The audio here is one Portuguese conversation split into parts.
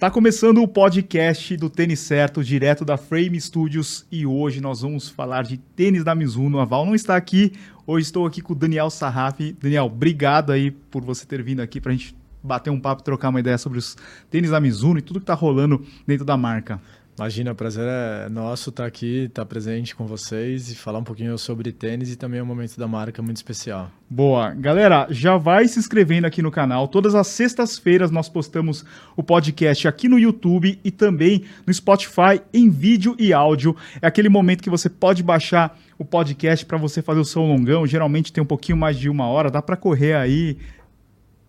Está começando o podcast do Tênis Certo, direto da Frame Studios, e hoje nós vamos falar de tênis da Mizuno. A Val não está aqui, hoje estou aqui com o Daniel Sarraf. Daniel, obrigado aí por você ter vindo aqui para a gente bater um papo, trocar uma ideia sobre os tênis da Mizuno e tudo que está rolando dentro da marca. Imagina, o prazer é nosso estar aqui, estar presente com vocês e falar um pouquinho sobre tênis e também um momento da marca muito especial. Boa. Galera, já vai se inscrevendo aqui no canal. Todas as sextas-feiras nós postamos o podcast aqui no YouTube e também no Spotify em vídeo e áudio. É aquele momento que você pode baixar o podcast para você fazer o seu longão. Geralmente tem um pouquinho mais de uma hora, dá para correr aí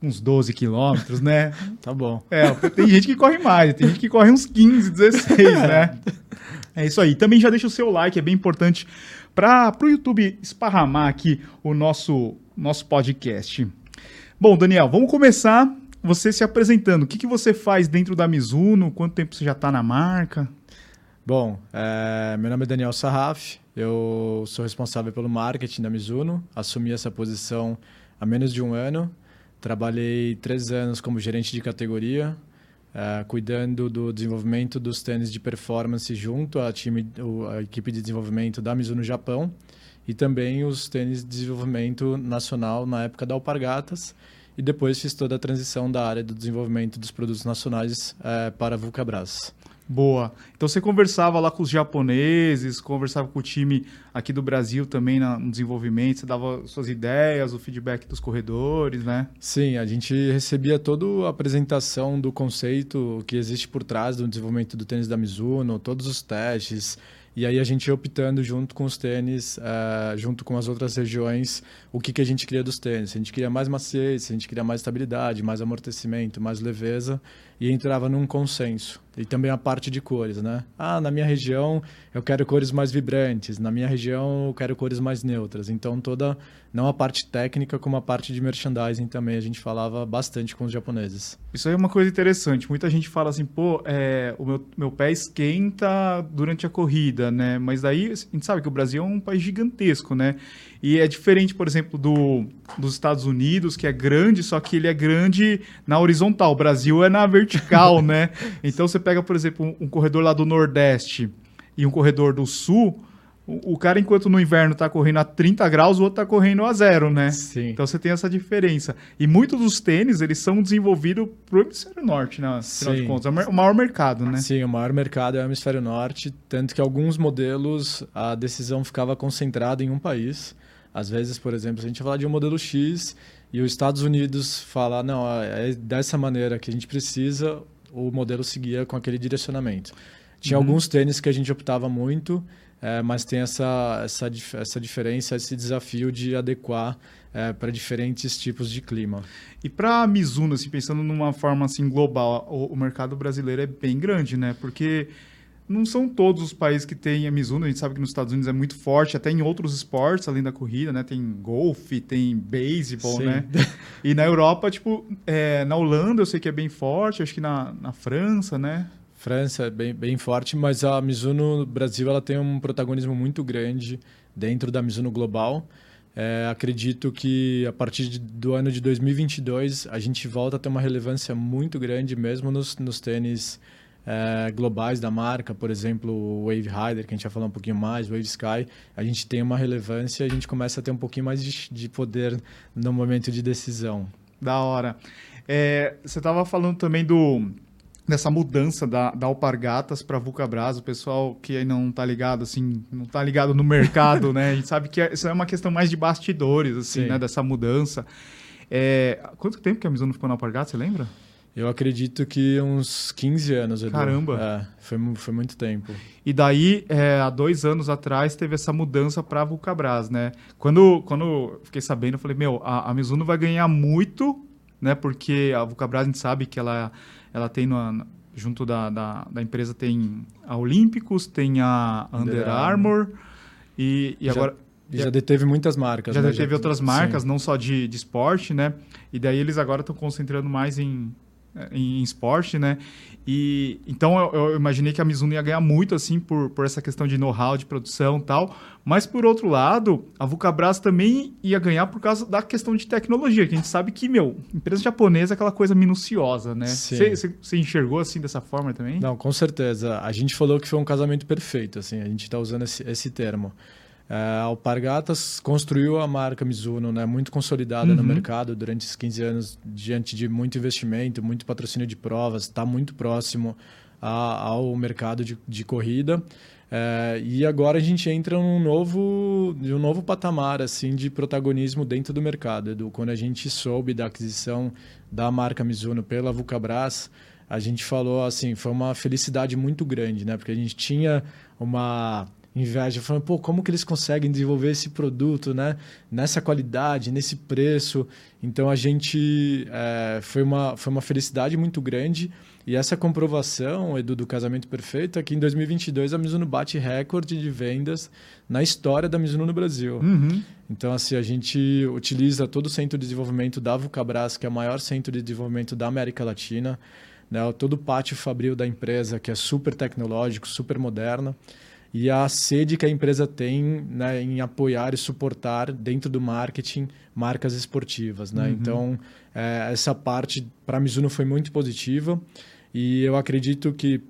uns 12 quilômetros, né? tá bom. É, tem gente que corre mais, tem gente que corre uns 15, 16, né? É isso aí. Também já deixa o seu like, é bem importante para o YouTube esparramar aqui o nosso, nosso podcast. Bom, Daniel, vamos começar você se apresentando. O que, que você faz dentro da Mizuno? Quanto tempo você já está na marca? Bom, é, meu nome é Daniel Sarraf, eu sou responsável pelo marketing da Mizuno, assumi essa posição há menos de um ano Trabalhei três anos como gerente de categoria, uh, cuidando do desenvolvimento dos tênis de performance junto à time, equipe de desenvolvimento da Mizuno Japão e também os tênis de desenvolvimento nacional na época da Alpargatas e depois fiz toda a transição da área do desenvolvimento dos produtos nacionais uh, para a Vulcabras. Boa. Então você conversava lá com os japoneses, conversava com o time aqui do Brasil também no desenvolvimento, você dava suas ideias, o feedback dos corredores, né? Sim, a gente recebia toda a apresentação do conceito que existe por trás do desenvolvimento do tênis da Mizuno, todos os testes, e aí a gente ia optando junto com os tênis, uh, junto com as outras regiões, o que, que a gente queria dos tênis. Se a gente queria mais maciez, se a gente queria mais estabilidade, mais amortecimento, mais leveza, e entrava num consenso. E também a parte de cores, né? Ah, na minha região eu quero cores mais vibrantes, na minha região eu quero cores mais neutras. Então toda, não a parte técnica, como a parte de merchandising também, a gente falava bastante com os japoneses. Isso aí é uma coisa interessante. Muita gente fala assim, pô, é, o meu, meu pé esquenta durante a corrida, né? Mas daí a gente sabe que o Brasil é um país gigantesco, né? E é diferente, por exemplo, do, dos Estados Unidos, que é grande, só que ele é grande na horizontal. O Brasil é na vertical, né? Então você pega, por exemplo, um, um corredor lá do Nordeste e um corredor do Sul, o, cara, enquanto no inverno está correndo a 30 graus, o outro está correndo a zero, né? Sim. Então você tem essa diferença. E muitos dos tênis, eles são desenvolvidos para o hemisfério norte, né? Afinal Sim. de contas. É o maior mercado, né? Sim, o maior mercado é o hemisfério norte. Tanto que alguns modelos, a decisão ficava concentrada em um país. Às vezes, por exemplo, se a gente falar de um modelo X e os Estados Unidos falar, não, é dessa maneira que a gente precisa, o modelo seguia com aquele direcionamento. Tinha uhum. alguns tênis que a gente optava muito, é, mas tem essa, essa, essa diferença, esse desafio de adequar é, para diferentes tipos de clima. E para a Mizuno, assim, pensando numa forma assim global, o, o, mercado brasileiro é bem grande, né? Porque não são todos os países que têm a Mizuno, a gente sabe que nos Estados Unidos é muito forte, até em outros esportes, além da corrida, né? Tem golfe, tem beisebol, né? E na Europa, tipo, é, na Holanda eu sei que é bem forte, acho que na, na França, né? França é bem, bem forte, mas a Mizuno no Brasil ela tem um protagonismo muito grande dentro da Mizuno Global. É, acredito que a partir de, do ano de 2022 a gente volta a ter uma relevância muito grande mesmo nos, nos tênis é, globais da marca, por exemplo, o Wave Rider, que a gente vai falar um pouquinho mais, o Wave Sky, a gente tem uma relevância e a gente começa a ter um pouquinho mais de, de poder no momento de decisão. Da hora. É, você estava falando também do dessa mudança da, da Alpargatas para Vulcabras, o pessoal que aí não tá ligado, assim, não tá ligado no mercado, né? A gente sabe que é, isso é uma questão mais de bastidores, assim, Sim. né? Dessa mudança. É, quanto tempo que a Mizuno ficou na Alpargatas, você lembra? Eu acredito que uns 15 anos. Edu. Caramba! É, foi, foi muito tempo. E daí, é, há dois anos atrás, teve essa mudança para a Vulcabras, né? Quando, quando fiquei sabendo, eu falei, meu, a, a Mizuno vai ganhar muito, né? Porque a Vulcabras, a gente sabe que ela, ela tem, no, junto da, da, da, empresa, tem a Olímpicos, tem a Under, Under Armour, e, e agora... Já deteve muitas marcas. Já né? deteve já, outras marcas, sim. não só de, de esporte, né? E daí eles agora estão concentrando mais em em, em esporte, né? E então eu, eu, imaginei que a Mizuno ia ganhar muito assim por, por essa questão de know-how, de produção e tal. Mas por outro lado, a Vulcabras também ia ganhar por causa da questão de tecnologia, que a gente sabe que, meu, empresa japonesa é aquela coisa minuciosa, né? Você enxergou assim dessa forma também? Não, com certeza. A gente falou que foi um casamento perfeito, assim, a gente está usando esse, esse termo. É, a Alpargatas construiu a marca Mizuno, né, muito consolidada uhum. no mercado durante esses 15 anos, diante de muito investimento, muito patrocínio de provas, está muito próximo a, ao mercado de, de corrida. É, e agora a gente entra num novo, um novo patamar assim de protagonismo dentro do mercado. Edu. Quando a gente soube da aquisição da marca Mizuno pela Vulcabras, a gente falou assim, foi uma felicidade muito grande, né? Porque a gente tinha uma inveja, falando, pô, como que eles conseguem desenvolver esse produto, né? Nessa qualidade, nesse preço. Então a gente é, foi, uma, foi uma felicidade muito grande. E essa comprovação, Edu, do casamento perfeito, é que em 2022 a Mizuno bate recorde de vendas na história da Mizuno no Brasil. Uhum. Então, assim, a gente utiliza todo o centro de desenvolvimento da Vulcabras, que é o maior centro de desenvolvimento da América Latina, né? todo o pátio fabril da empresa, que é super tecnológico, super moderno e a sede que a empresa tem né, em apoiar e suportar dentro do marketing marcas esportivas. Né? Uhum. Então, é, essa parte para a Mizuno foi muito positiva e eu acredito que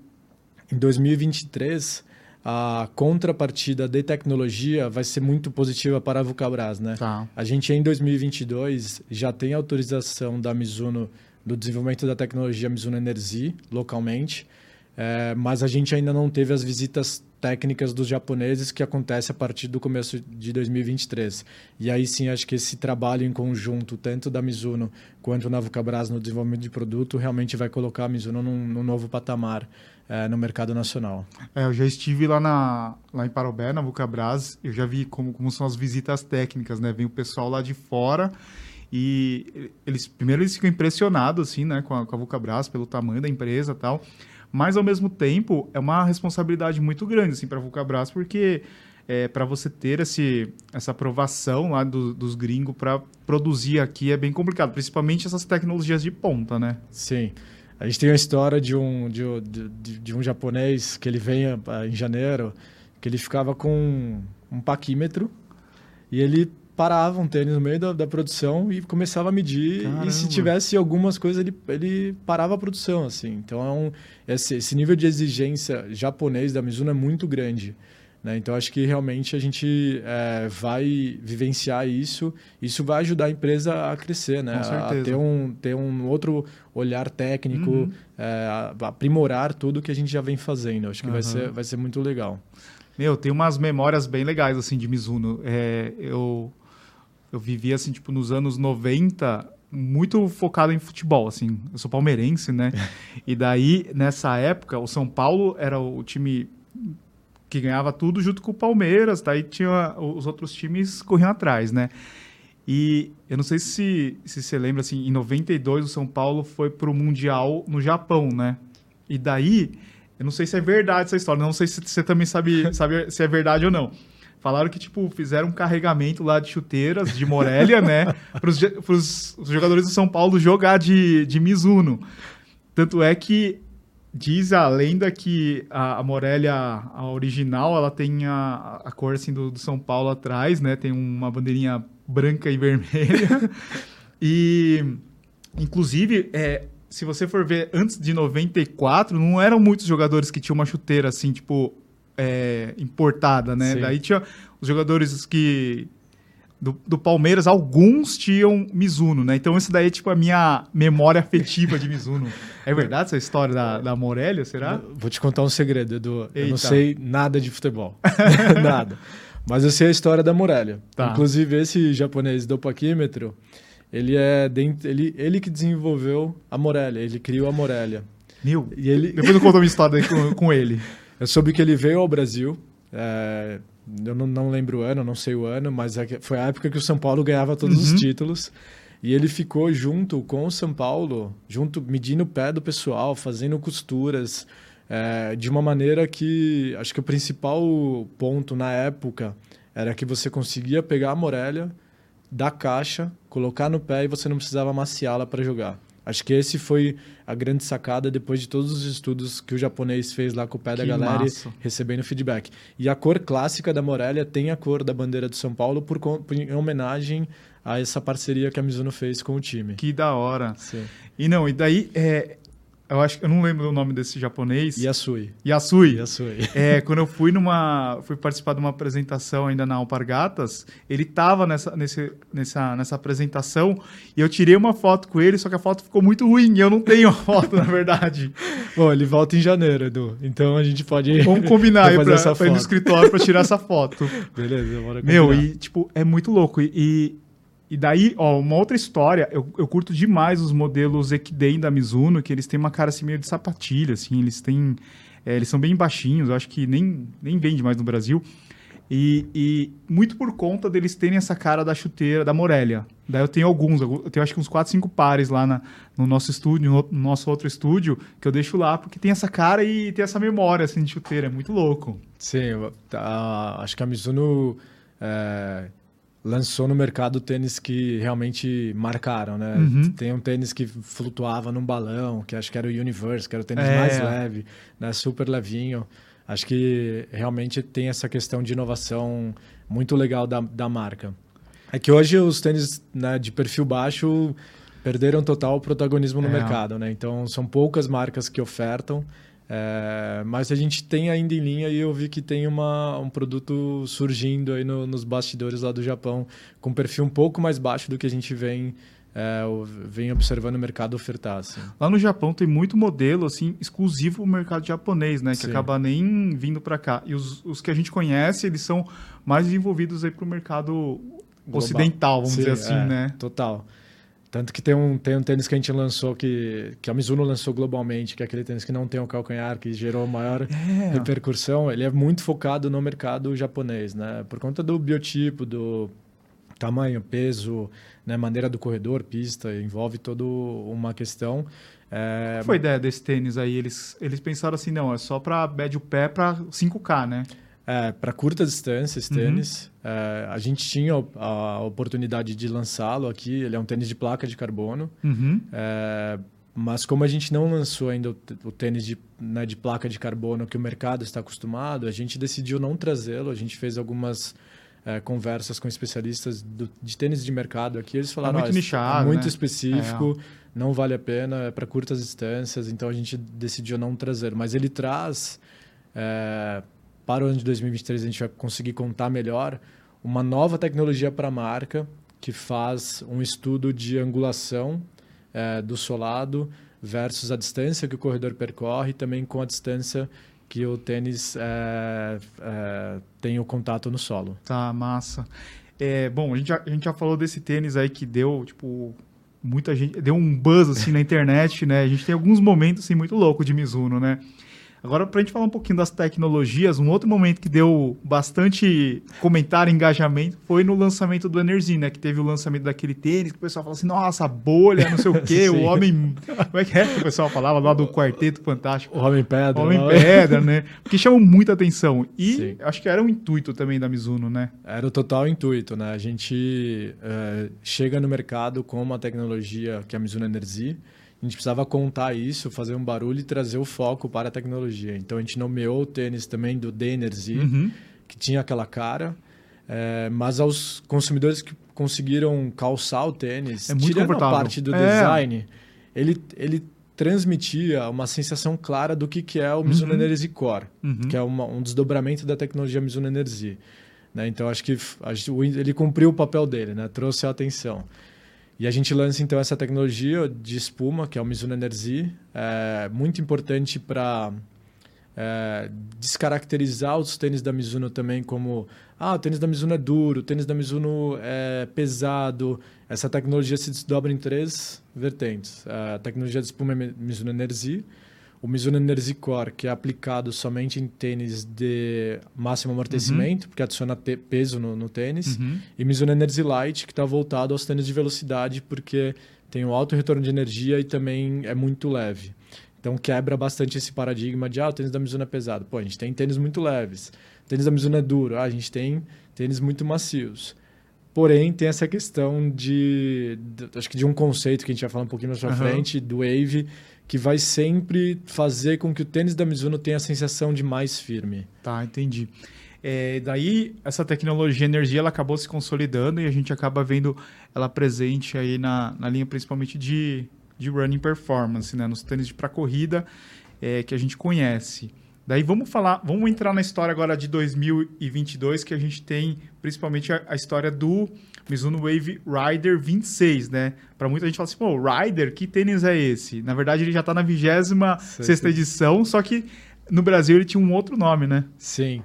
em 2023 a contrapartida de tecnologia vai ser muito positiva para a Vulcabras. Né? Tá. A gente em 2022 já tem autorização da Mizuno do desenvolvimento da tecnologia Mizuno Energy localmente, é, mas a gente ainda não teve as visitas técnicas dos japoneses que acontece a partir do começo de 2023. E aí sim, acho que esse trabalho em conjunto, tanto da Mizuno quanto da Vulcabras no desenvolvimento de produto, realmente vai colocar a Mizuno num, num novo patamar é, no mercado nacional. É, eu já estive lá, na, lá em Parobé, na Vulcabras, eu já vi como, como são as visitas técnicas, né? Vem o pessoal lá de fora e eles primeiro eles ficam impressionados assim, né, com a, com a pelo tamanho da empresa, tal. Mas, ao mesmo tempo, é uma responsabilidade muito grande assim, para a Vulcabras, porque é, para você ter esse, essa aprovação lá do, dos gringos para produzir aqui é bem complicado, principalmente essas tecnologias de ponta, né? Sim. A gente tem a história de um, de, de, de um japonês que ele veio em janeiro, que ele ficava com um paquímetro e ele parava um tênis no meio da, da produção e começava a medir. Caramba. E se tivesse algumas coisas, ele, ele parava a produção, assim. Então, é um, esse, esse nível de exigência japonês da Mizuno é muito grande. Né? Então, acho que realmente a gente é, vai vivenciar isso. Isso vai ajudar a empresa a crescer, né? a ter um, ter um outro olhar técnico, uhum. é, aprimorar tudo que a gente já vem fazendo. Acho que uhum. vai, ser, vai ser muito legal. Meu, tem umas memórias bem legais assim de Mizuno. É, eu eu vivia assim, tipo, nos anos 90, muito focado em futebol, assim. Eu sou palmeirense, né? e daí, nessa época, o São Paulo era o time que ganhava tudo junto com o Palmeiras, daí tinha os outros times corriam atrás, né? E eu não sei se, se você lembra, assim, em 92 o São Paulo foi pro Mundial no Japão, né? E daí, eu não sei se é verdade essa história, não sei se você também sabe, sabe se é verdade ou não. Falaram que, tipo, fizeram um carregamento lá de chuteiras de Morelia, né? Para os jogadores do São Paulo jogar de, de Mizuno. Tanto é que diz a lenda que a, a Morelia, a original, ela tem a, a cor, assim, do, do São Paulo atrás, né? Tem uma bandeirinha branca e vermelha. e, inclusive, é, se você for ver, antes de 94, não eram muitos jogadores que tinham uma chuteira, assim, tipo, é, importada, né? Sim. Daí tinha os jogadores que do, do, Palmeiras, alguns tinham Mizuno, né? Então, isso daí é tipo a minha memória afetiva de Mizuno. É verdade essa história da, da Morelia, será? Vou te contar um segredo, Edu. Eita. Eu não sei nada de futebol. nada. Mas eu sei a história da Morelia. Tá. Inclusive, esse japonês do paquímetro, ele é dentro, ele, ele que desenvolveu a Morelia, ele criou a Morelia. Meu, e ele... depois eu conto uma história com, com ele. Eu soube que ele veio ao Brasil. É, eu não, não, lembro o ano, não sei o ano, mas é foi a época que o São Paulo ganhava todos uhum. os títulos. E ele ficou junto com o São Paulo, junto medindo o pé do pessoal, fazendo costuras, é, de uma maneira que acho que o principal ponto na época era que você conseguia pegar a Morelia da caixa, colocar no pé e você não precisava amaciá-la para jogar. Acho que esse foi a grande sacada depois de todos os estudos que o japonês fez lá com o pé da Que galera massa. e recebendo feedback. E a cor clássica da Morelia tem a cor da bandeira de São Paulo por, por- em homenagem a essa parceria que a Mizuno fez com o time. Que da hora. Sim. E não, e daí, é, eu acho que eu não lembro o nome desse japonês. Yasui. Yasui. Yasui. É, quando eu fui numa. fui participar de uma apresentação ainda na Alpargatas, ele tava nessa, nesse, nessa, nessa apresentação e eu tirei uma foto com ele, só que a foto ficou muito ruim. e Eu não tenho a foto, na verdade. Bom, ele volta em janeiro, Edu. Então a gente pode. Vamos combinar aí pra ir no escritório pra tirar essa foto. Beleza, bora Meu, combinar. e tipo, é muito louco. E, e, e daí, ó, uma outra história, eu, eu curto demais os modelos Ekiden da Mizuno, que eles têm uma cara assim meio de sapatilha, assim, eles têm. é, eles são bem baixinhos, eu acho que nem, nem vende mais no Brasil. E, e muito por conta deles terem essa cara da chuteira da Morelia. Daí eu tenho alguns, eu tenho acho que uns 4, 5 pares lá na- no nosso estúdio, no, no nosso outro estúdio, que eu deixo lá, porque tem essa cara e tem essa memória assim, de chuteira, é muito louco. Sim, acho que a Mizuno é, lançou no mercado tênis que realmente marcaram, né? Uhum. Tem um tênis que flutuava num balão, que acho que era o Universe, que era o tênis É. mais leve, né? super levinho. Acho que realmente tem essa questão de inovação muito legal da, da marca. É que hoje os tênis né, de perfil baixo perderam total protagonismo no É. mercado, né? Então são poucas marcas que ofertam, é, mas a gente tem ainda em linha e eu vi que tem uma, um produto surgindo aí no- nos bastidores lá do Japão com perfil um pouco mais baixo do que a gente vem, é, o- vem observando o mercado ofertar. Assim. Lá no Japão tem muito modelo assim exclusivo pro mercado japonês, né? Que Sim. acaba nem vindo para cá. E os, os que a gente conhece, eles são mais desenvolvidos aí pro mercado ocidental, vamos Sim, dizer assim, é, né? Total. Tanto que tem um, tem um tênis que a gente lançou, que, que a Mizuno lançou globalmente, que é aquele tênis que não tem o calcanhar, que gerou maior É. repercussão. Ele é muito focado no mercado japonês, né? Por conta do biotipo, do tamanho, peso, né? maneira do corredor, pista, envolve toda uma questão. É, Qual foi a ideia desse tênis aí? Eles, eles pensaram assim, não, é só para médio pé para 5K, né? É, para curta distância, esse Uhum. tênis. É, a gente tinha a, oportunidade de lançá-lo aqui. Ele é um tênis de placa de carbono. Uhum. É, mas como a gente não lançou ainda o, tênis de, né, de placa de carbono que o mercado está acostumado, a gente decidiu não trazê-lo. A gente fez algumas é, conversas com especialistas do- de tênis de mercado aqui. Eles falaram: muito "Ó, nichado, é muito né? específico, não vale a pena, é para curtas distâncias. Então a gente decidiu não trazer. Mas ele traz, é, para o ano de 2023, a gente vai conseguir contar melhor uma nova tecnologia para a marca que faz um estudo de angulação é, do solado versus a distância que o corredor percorre, também com a distância que o tênis é, é, tem o contato no solo. Tá, massa. É, bom, a gente, já, a gente já falou desse tênis aí que deu, tipo, muita gente. Deu um buzz assim na internet, né? A gente tem alguns momentos assim, muito loucos de Mizuno, né? Agora, pra gente falar um pouquinho das tecnologias, um outro momento que deu bastante comentário e engajamento foi no lançamento do Energy, né? Que teve o lançamento daquele tênis, que o pessoal falou assim, nossa, bolha, não sei o quê, o homem. Como é que é que o pessoal falava lá do Quarteto Fantástico? O Homem Pedra. Homem lá- Pedra, né? Porque chamou muita atenção. E Sim. acho que era um intuito também da Mizuno, né? Era o total intuito, né? A gente eh, chega no mercado com uma tecnologia que é a Mizuno Energy. A gente precisava contar isso, fazer um barulho e trazer o foco para a tecnologia. Então a gente nomeou o tênis também do The Energy, Uhum. que tinha aquela cara. eh, mas aos consumidores que conseguiram calçar o tênis, É tirando a parte do É. design, ele, ele transmitia uma sensação clara do que, que é o Mizuno Uhum. Energy Core Uhum. que é uma- um desdobramento da tecnologia Mizuno Energy. Né? Então, acho que a ele cumpriu o papel dele, né? trouxe a atenção. E a gente lança, então, essa tecnologia de espuma, que é o Mizuno Energy, é muito importante para descaracterizar os tênis da Mizuno também como ah, o tênis da Mizuno é duro, o tênis da Mizuno é pesado. Essa tecnologia se desdobra em três vertentes. A tecnologia de espuma é Mi- Mizuno Energy, o Mizuno Energy Core, que é aplicado somente em tênis de máximo amortecimento, porque adiciona peso no, no tênis, Uhum. e Mizuno Energy Light, que está voltado aos tênis de velocidade, porque tem um alto retorno de energia e também é muito leve. Então quebra bastante esse paradigma de ah, o tênis da Mizuno é pesado. Pô, a gente tem tênis muito leves. O tênis da Mizuno é duro. Ah, a gente tem tênis muito macios. Porém, tem essa questão de, de, Acho que de um conceito que a gente vai falar um pouquinho mais pra uhum. frente, do Wave, que vai sempre fazer com que o tênis da Mizuno tenha a sensação de mais firme. Tá, entendi. É, daí, essa tecnologia energia ela acabou se consolidando e a gente acaba vendo ela presente aí na, na linha principalmente de, de running performance, né? nos tênis para corrida é, que a gente conhece. Daí vamos falar, vamos entrar na história agora de 2022, que a gente tem principalmente a, a história do Mizuno Wave Rider 26, né? Para muita gente fala assim, pô, Rider, que tênis é esse? Na verdade, ele já está na 26 edição, só que no Brasil ele tinha um outro nome, né? Sim.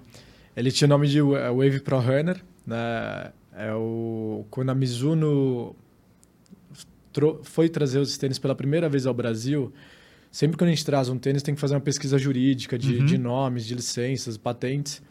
Ele tinha o nome de Wave Pro Runner, né? É o quando a Mizuno foi trazer os tênis pela primeira vez ao Brasil, sempre que a gente traz um tênis, tem que fazer uma pesquisa jurídica de, uhum. de nomes, de licenças, patentes.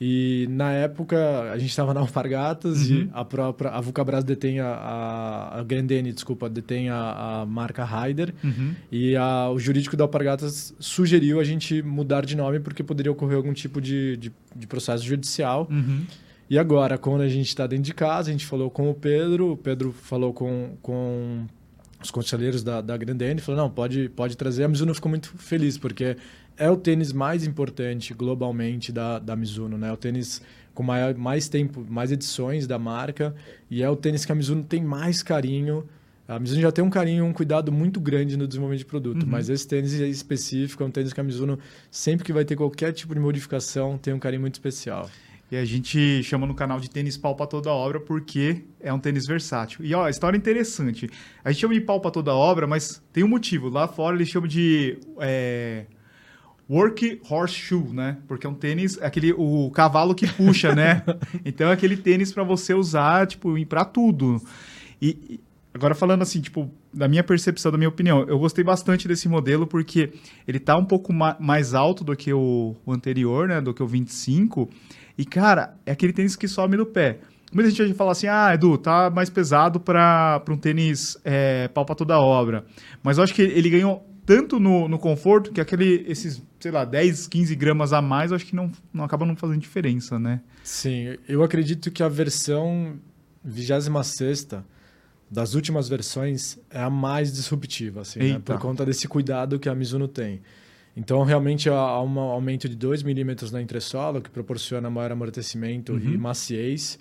E na época a gente estava na Alpargatas uhum. e a própria a Vulcabras detém a, a, a Grandene, desculpa, detém a, a marca Ryder uhum. e a, o jurídico da Alpargatas sugeriu a gente mudar de nome porque poderia ocorrer algum tipo de, de, de processo judicial. Uhum. E agora, quando a gente está dentro de casa, a gente falou com o Pedro, o Pedro falou com, com os conselheiros da, da Grandene falou, não, pode, pode trazer. A Mizuno ficou muito feliz, porque é o tênis mais importante globalmente da, da Mizuno, né? O tênis com maior, mais tempo, mais edições da marca e é o tênis que a Mizuno tem mais carinho. A Mizuno já tem um carinho, um cuidado muito grande no desenvolvimento de produto, uhum. mas esse tênis específico é um tênis que a Mizuno, sempre que vai ter qualquer tipo de modificação, tem um carinho muito especial. E a gente chama no canal de tênis pau para toda obra porque é um tênis versátil. E ó, história interessante. A gente chama de pau para toda obra, mas tem um motivo. Lá fora eles chamam de é, work horseshoe, né? Porque é um tênis, é aquele o cavalo que puxa, né? Então é aquele tênis para você usar, tipo, para tudo. E agora falando assim, tipo, da minha percepção, da minha opinião, eu gostei bastante desse modelo porque ele tá um pouco ma mais alto do que o, o anterior, né? Do que o 25 e, cara, é aquele tênis que some no pé. Muita gente vai falar assim, ah, Edu, tá mais pesado para um tênis é, pau pra toda obra. Mas eu acho que ele ganhou tanto no, no conforto que aquele, esses, sei lá, 10, 15 gramas a mais, eu acho que não, não acaba não fazendo diferença, né? Sim, eu acredito que a versão 26 das últimas versões é a mais disruptiva, assim, né? por conta desse cuidado que a Mizuno tem. Então, realmente, há um aumento de 2 milímetros na entressola, que proporciona maior amortecimento uhum. e maciez.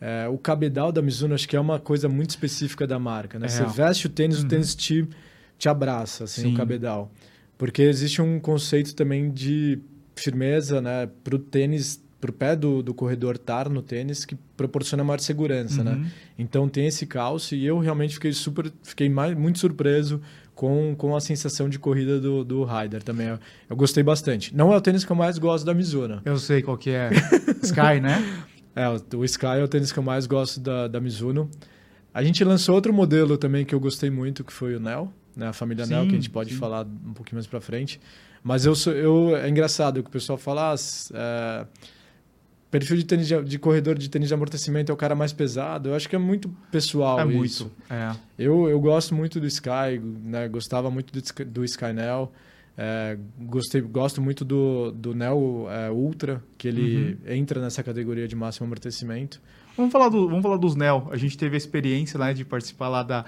É, o cabedal da Mizuno, acho que é uma coisa muito específica da marca. Né? É. Você veste o tênis, uhum. o tênis te, te abraça, assim, Sim. o cabedal. Porque existe um conceito também de firmeza né? para o tênis, para o pé do, do corredor estar no tênis, que proporciona maior segurança. Né? Uhum. Né? Então, tem esse calço e eu realmente fiquei super, fiquei mais, muito surpreso com, com a sensação de corrida do, do Ryder também. Eu, eu, gostei bastante. Não é o tênis que eu mais gosto da Mizuno. Eu sei qual que é. Sky, né? É, o, o, Sky é o tênis que eu mais gosto da, da Mizuno. A gente lançou outro modelo também que eu gostei muito, que foi o Nel, né? A família sim, Nel, que a gente pode sim. falar um pouquinho mais para frente. Mas eu, sou, eu é engraçado que o pessoal fala... Ah, é, perfil de, tênis de, de, corredor de tênis de amortecimento é o cara mais pesado. Eu acho que é muito pessoal é isso. Muito, é. Eu, eu gosto muito do Sky, né? gostava muito do, do Skynel. É, gostei, gosto muito do, do Neo é, Ultra, que ele uhum. entra nessa categoria de máximo amortecimento. Vamos falar, do, vamos falar dos Neo. A gente teve a experiência né, de participar lá da,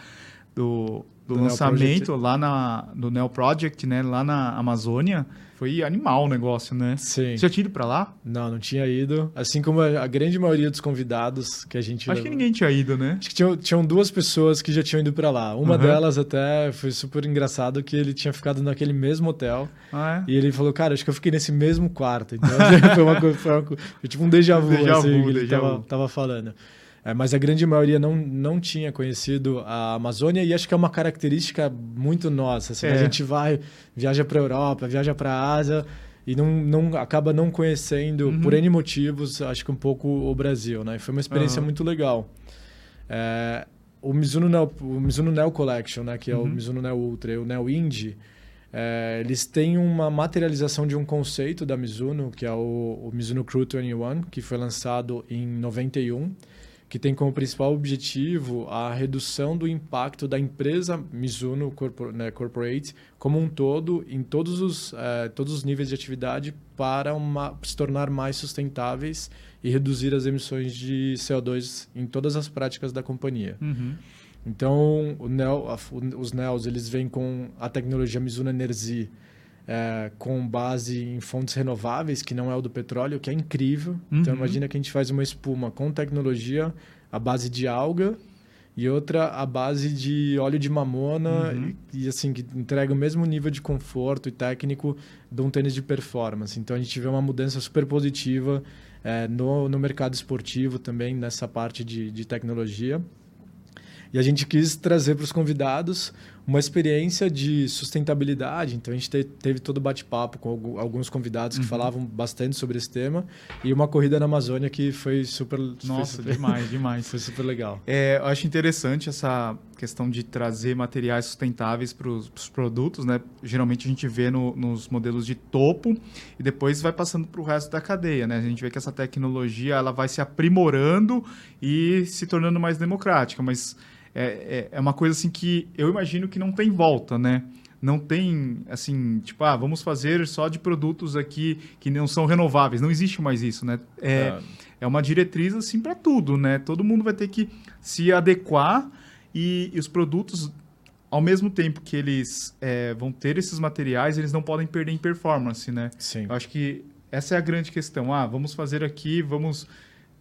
do, do, do lançamento lá na, do Neo Project, né, lá na Amazônia. Foi animal o negócio, né? Sim. Você já tinha ido pra lá? Não, não tinha ido. Assim como a grande maioria dos convidados que a gente. Acho levou. que ninguém tinha ido, né? Acho que tinham, tinham duas pessoas que já tinham ido para lá. Uma uhum. delas até foi super engraçado que ele tinha ficado naquele mesmo hotel. Ah, é? E ele falou, cara, acho que eu fiquei nesse mesmo quarto. Então foi uma coisa. Foi, uma, foi tipo um déjà vu, déjà assim, vu, que ele tava, tava falando. É, mas a grande maioria não, não tinha conhecido a Amazônia e acho que é uma característica muito nossa. Assim, é. A gente vai, viaja para a Europa, viaja para a Ásia e não, não acaba não conhecendo, uhum. por N motivos, acho que um pouco o Brasil. Né? Foi uma experiência uhum. muito legal. É, o, Mizuno Neo, o Mizuno Neo Collection, né, que é uhum. o Mizuno Neo Ultra e o Neo Indie, é, eles têm uma materialização de um conceito da Mizuno, que é o, o Mizuno Crew 21, que foi lançado em 91 que tem como principal objetivo a redução do impacto da empresa Mizuno né, Corporate como um todo, em todos os, eh, todos os níveis de atividade, para uma, se tornar mais sustentáveis e reduzir as emissões de CO2 em todas as práticas da companhia. Uhum. Então, Neo, os NEOs eles vêm com a tecnologia Mizuno Energy, é, com base em fontes renováveis, que não é o do petróleo, que é incrível. Então, Uhum. Então, imagina que a gente faz uma espuma com tecnologia à base de alga e outra à base de óleo de mamona Uhum. e, e, assim, que entrega o mesmo nível de conforto e técnico de um tênis de performance. Então, a gente vê uma mudança super positiva é, no, no mercado esportivo também, nessa parte de, de tecnologia. E a gente quis trazer para os convidados uma experiência de sustentabilidade. Então a gente te, teve todo bate-papo com alguns convidados que Uhum. falavam bastante sobre esse tema e uma corrida na Amazônia que foi super. Nossa, foi, demais, demais. Foi super legal. É, eu acho interessante essa questão de trazer materiais sustentáveis para os produtos, né? Geralmente a gente vê no, nos modelos de topo e depois vai passando para o resto da cadeia, né? A gente vê que essa tecnologia ela vai se aprimorando e se tornando mais democrática, mas é, é, é uma coisa assim que eu imagino que não tem volta, né? Não tem, assim, tipo, ah, vamos fazer só de produtos aqui que não são renováveis. Não existe mais isso, né? É, É. é uma diretriz, assim, para tudo, né? Todo mundo vai ter que se adequar e, e os produtos, ao mesmo tempo que eles é, vão ter esses materiais, eles não podem perder em performance, né? Sim. Eu acho que essa é a grande questão. Ah, vamos fazer aqui, vamos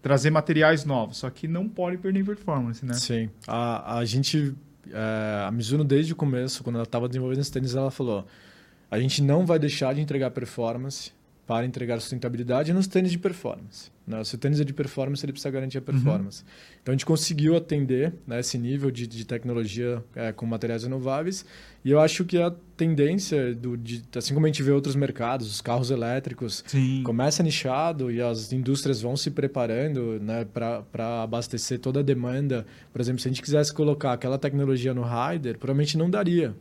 trazer materiais novos, só que não pode perder performance, né? Sim. A, a gente, é, a Mizuno desde o começo, quando ela estava desenvolvendo esse tênis, ela falou: a gente não vai deixar de entregar performance para entregar sustentabilidade nos tênis de performance. Né? Se o tênis é de performance, ele precisa garantir a performance. Então a gente conseguiu atender né, esse nível de, de tecnologia é, com materiais renováveis e eu acho que a tendência, do, de, assim como a gente vê outros mercados, os carros elétricos, Sim. começa nichado e as indústrias vão se preparando né, para abastecer toda a demanda. Por exemplo, se a gente quisesse colocar aquela tecnologia no Rider, provavelmente não daria.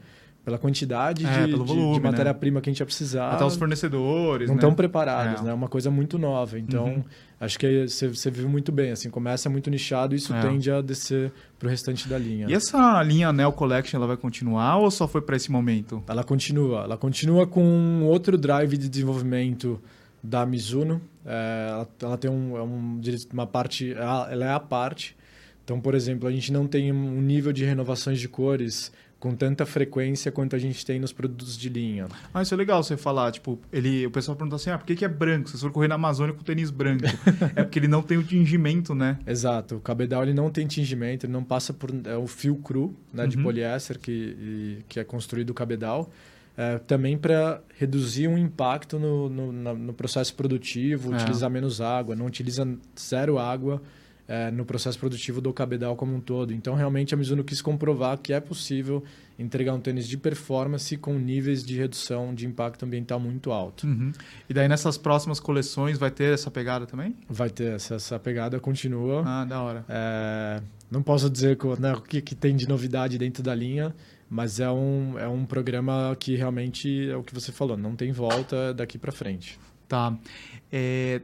Pela quantidade É, de, de- de né? matéria-prima que a gente ia precisar. Até os fornecedores, não né? estão preparados, É. né? É uma coisa muito nova. Então, Uhum. acho que você, você viu muito bem. Assim, começa muito nichado e isso É. tende a descer para o restante da linha. E essa linha Neo Collection, ela vai continuar ou só foi para esse momento? Ela continua. Ela continua com outro drive de desenvolvimento da Mizuno. É, ela, ela tem um, é um uma parte, ela ela é a parte. Então, por exemplo, a gente não tem um nível de renovações de cores com tanta frequência quanto a gente tem nos produtos de linha. Ah, isso é legal você falar, tipo, ele, o pessoal pergunta assim, ah, por que, que é branco? Se você for correr na Amazônia com tênis branco. é porque ele não tem o tingimento, né? Exato. O cabedal ele não tem tingimento, ele não passa por é o fio cru, né, de Uhum. poliéster que, e- que é construído o cabedal. É, também para reduzir um impacto no, no, na- no processo produtivo, É. utilizar menos água, não utiliza zero água é, no processo produtivo do cabedal como um todo. Então, realmente, a Mizuno quis comprovar que é possível entregar um tênis de performance com níveis de redução de impacto ambiental muito alto. Uhum. E daí nessas próximas coleções vai ter essa pegada também? Vai ter essa, essa pegada, continua. Ah, da hora. É, não posso dizer né, o que, que tem de novidade dentro da linha, mas é um, é um programa que realmente é o que você falou, não tem volta daqui para frente. Tá. É,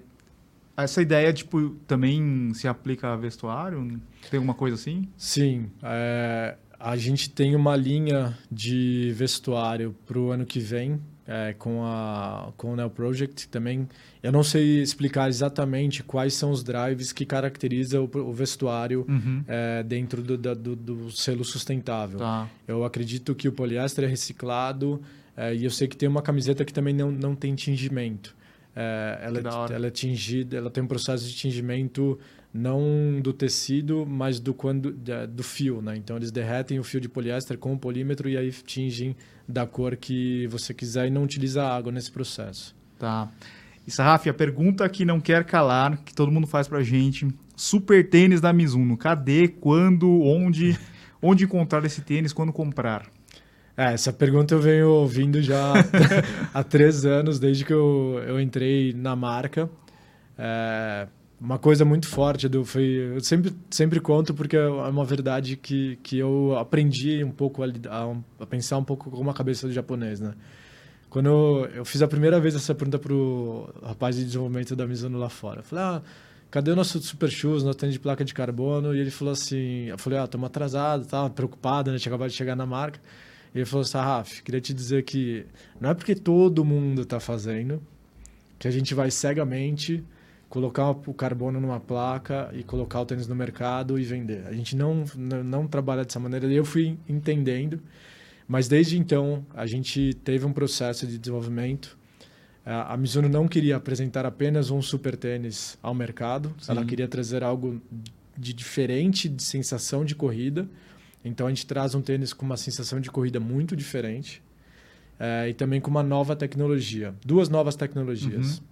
essa ideia, tipo, também se aplica a vestuário? Tem alguma coisa assim? Sim, é, a gente tem uma linha de vestuário para o ano que vem é, com, a, com o Neo Project também. Eu não sei explicar exatamente quais são os drives que caracterizam o, o vestuário Uhum. é, dentro do, do, do selo sustentável. Tá. Eu acredito que o poliéster é reciclado eh, e eu sei que tem uma camiseta que também não, não tem tingimento. Eh, ela, é, ela é tingida, ela tem um processo de tingimento não do tecido, mas do quando do fio, né? Então eles derretem o fio de poliéster com o polímetro e aí tingem da cor que você quiser e não utiliza água nesse processo. Tá. E Sarraf, a pergunta que não quer calar, que todo mundo faz pra gente. Super tênis da Mizuno. Cadê, quando, onde, onde encontrar esse tênis, quando comprar? É, essa pergunta eu venho ouvindo já há três anos, desde que eu, eu entrei na marca. É, uma coisa muito forte do foi eu sempre sempre conto porque é uma verdade que, que eu aprendi um pouco a, a, a pensar um pouco como a cabeça do japonês, né? Quando eu, eu fiz a primeira vez essa pergunta pro rapaz de desenvolvimento da Mizuno lá fora, eu falei, ah, cadê o nosso super shoes, nosso tênis de placa de carbono? E ele falou assim, eu falei, ah, estamos atrasados, tá preocupado, né? Tinha acabado de chegar na marca. Ele falou assim, ah, Raf, queria te dizer que não é porque todo mundo está fazendo que a gente vai cegamente colocar o carbono numa placa e colocar o tênis no mercado e vender. A gente não, não, não trabalha dessa maneira. E eu fui entendendo, mas desde então a gente teve um processo de desenvolvimento a Mizuno não queria apresentar apenas um super tênis ao mercado, Sim. ela queria trazer algo de diferente de sensação de corrida. Então a gente traz um tênis com uma sensação de corrida muito diferente é, e também com uma nova tecnologia, duas novas tecnologias, uhum.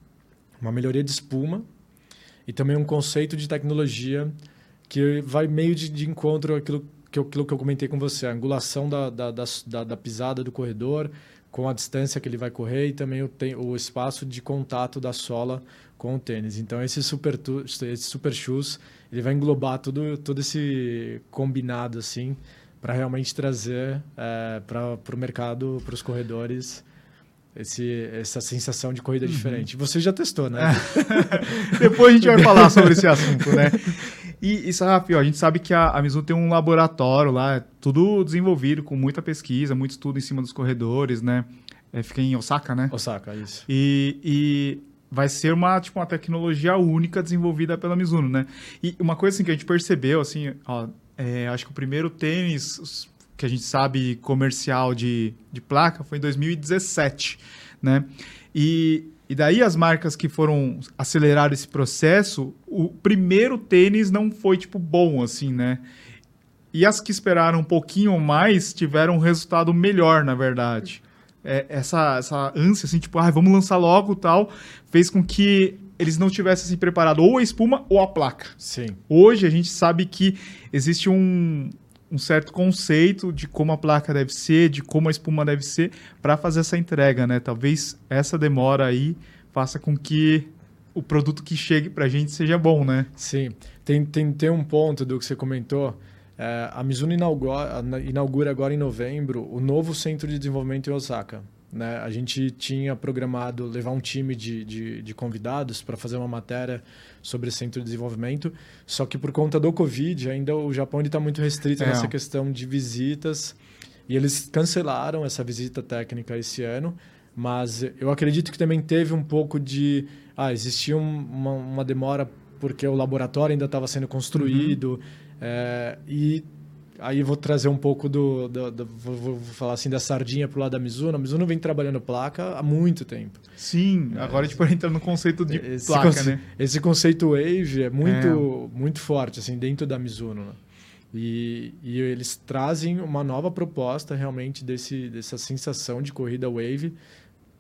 uma melhoria de espuma e também um conceito de tecnologia que vai meio de, de encontro àquilo que, eu, aquilo que eu comentei com você, a angulação da, da, da, da pisada do corredor, com a distância que ele vai correr e também o, o espaço de contato da sola com o tênis. Então esse super esse super shoes ele vai englobar tudo todo esse combinado assim para realmente trazer é, para o mercado para os corredores esse, essa sensação de corrida uhum. diferente. Você já testou, né? Depois a gente vai falar sobre esse assunto, né? E, e Sarraf, a gente sabe que a, a Mizuno tem um laboratório lá, tudo desenvolvido com muita pesquisa, muito estudo em cima dos corredores, né? É, fica em Osaka, né? Osaka, isso. E, e vai ser uma, tipo, uma tecnologia única desenvolvida pela Mizuno, né? E uma coisa assim, que a gente percebeu, assim, ó, é, acho que o primeiro tênis que a gente sabe comercial de, de placa foi em 2017, né? E, e daí as marcas que foram acelerar esse processo, o primeiro tênis não foi tipo bom assim, né? E as que esperaram um pouquinho mais tiveram um resultado melhor, na verdade. É, essa, essa ânsia, assim, tipo, ah, vamos lançar logo tal, fez com que eles não tivessem assim, preparado ou a espuma ou a placa. Sim. Hoje a gente sabe que existe um, um certo conceito de como a placa deve ser, de como a espuma deve ser, para fazer essa entrega, né? Talvez essa demora aí faça com que o produto que chegue para a gente seja bom, né? Sim. Tem, tem, tem um ponto do que você comentou. É, a Mizuno inaugura, inaugura agora em novembro o novo centro de desenvolvimento em Osaka. Né? A gente tinha programado levar um time de, de, de convidados para fazer uma matéria sobre centro de desenvolvimento, só que por conta do Covid, ainda o Japão está muito restrito é. nessa questão de visitas, e eles cancelaram essa visita técnica esse ano, mas eu acredito que também teve um pouco de... Ah, existia uma, uma demora porque o laboratório ainda estava sendo construído, uhum. É, e aí vou trazer um pouco do, do, do vou, vou, falar assim da sardinha pro lado da Mizuno. A Mizuno vem trabalhando placa há muito tempo. Sim, é, agora a gente pode entrar no conceito de placa, conce né? Esse conceito Wave é muito é. muito forte assim dentro da Mizuno. Né? E, e, eles trazem uma nova proposta realmente desse, dessa sensação de corrida Wave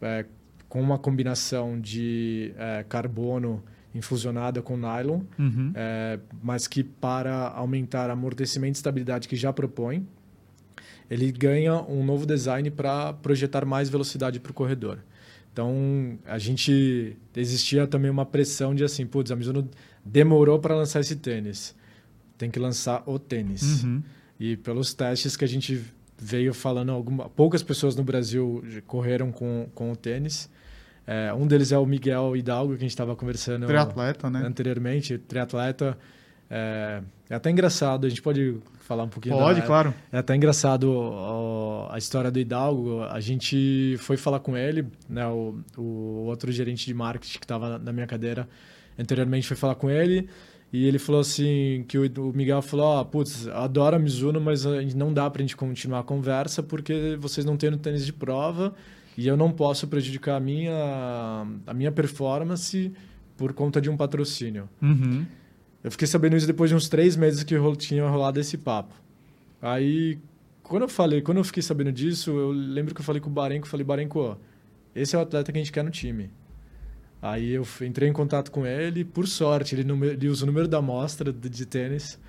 é, com uma combinação de é, carbono infusionada com nylon, uhum. é, mas que para aumentar amortecimento e estabilidade que já propõe, ele ganha um novo design para projetar mais velocidade para o corredor. Então, a gente existia também uma pressão de assim, putz, a Mizuno demorou para lançar esse tênis. Tem que lançar o tênis. Uhum. E pelos testes que a gente veio falando, alguma, poucas pessoas no Brasil correram com, com o tênis. É, um deles é o Miguel Hidalgo, que a gente estava conversando triatleta, né? anteriormente. Triatleta. É, é, até engraçado, a gente pode falar um pouquinho. Pode, da, claro. É até engraçado ó, a história do Hidalgo. A gente foi falar com ele, né, o, o outro gerente de marketing que estava na minha cadeira anteriormente foi falar com ele. E ele falou assim, que o, Miguel falou, oh, putz, adoro a Mizuno, mas não dá para a gente continuar a conversa porque vocês não têm tênis de prova e eu não posso prejudicar a minha, a minha performance por conta de um patrocínio. Uhum. Eu fiquei sabendo isso depois de uns três meses que tinha rolado esse papo. Aí, quando eu falei, quando eu fiquei sabendo disso, eu lembro que eu falei com o Barenco, falei, Barenco, esse é o atleta que a gente quer no time. Aí eu entrei em contato com ele, por sorte, ele, ele usa o número da amostra de, de tênis.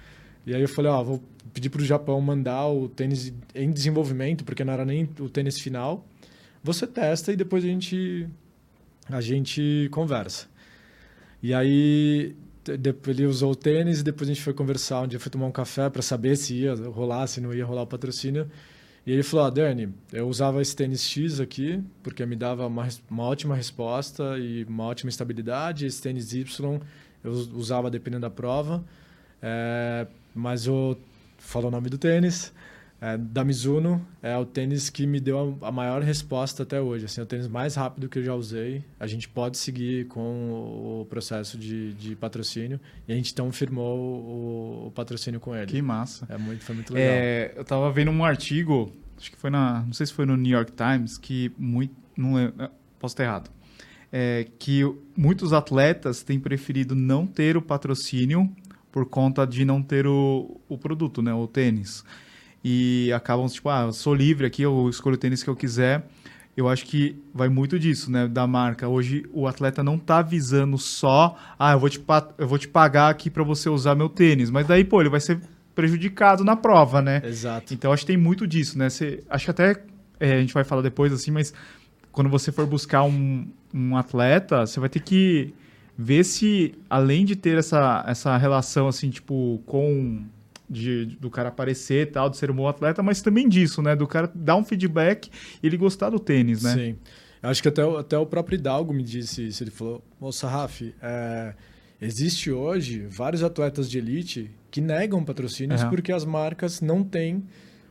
E aí eu falei, ó, vou pedir para o Japão mandar o tênis em desenvolvimento, porque não era nem o tênis final você testa e depois a gente, a gente conversa. E aí ele usou o tênis e depois a gente foi conversar, um dia foi tomar um café para saber se ia rolar, se não ia rolar o patrocínio. E ele falou, ah, Dani, eu usava esse tênis X aqui, porque me dava uma, uma ótima resposta e uma ótima estabilidade. Esse tênis Y eu usava dependendo da prova. É, mas eu falo o nome do tênis. É, da Mizuno é o tênis que me deu a, a, maior resposta até hoje. Assim, é o tênis mais rápido que eu já usei. A gente pode seguir com o processo de, de patrocínio e a gente então firmou o, o, patrocínio com ele. Que massa! É muito, foi muito legal. É, eu estava vendo um artigo, acho que foi na, não sei se foi no New York Times, que muito, não é, posso estar errado, é, que muitos atletas têm preferido não ter o patrocínio por conta de não ter o, o produto, né, o tênis e acabam, tipo, ah, eu sou livre aqui, eu escolho o tênis que eu quiser. Eu acho que vai muito disso, né, da marca. Hoje o atleta não tá visando só, ah, eu vou te, eu vou te pagar aqui para você usar meu tênis, mas daí, pô, ele vai ser prejudicado na prova, né? Exato. Então acho que tem muito disso, né? Você, acho que até é, a gente vai falar depois assim, mas quando você for buscar um, um atleta, você vai ter que ver se além de ter essa, essa relação assim, tipo, com de, do cara aparecer e tal, de ser um bom atleta, mas também disso, né? Do cara dar um feedback e ele gostar do tênis, né? Sim. Acho que até, até o próprio Hidalgo me disse isso. Ele falou, moça Raf, é, existe hoje vários atletas de elite que negam patrocínios uhum. porque as marcas não têm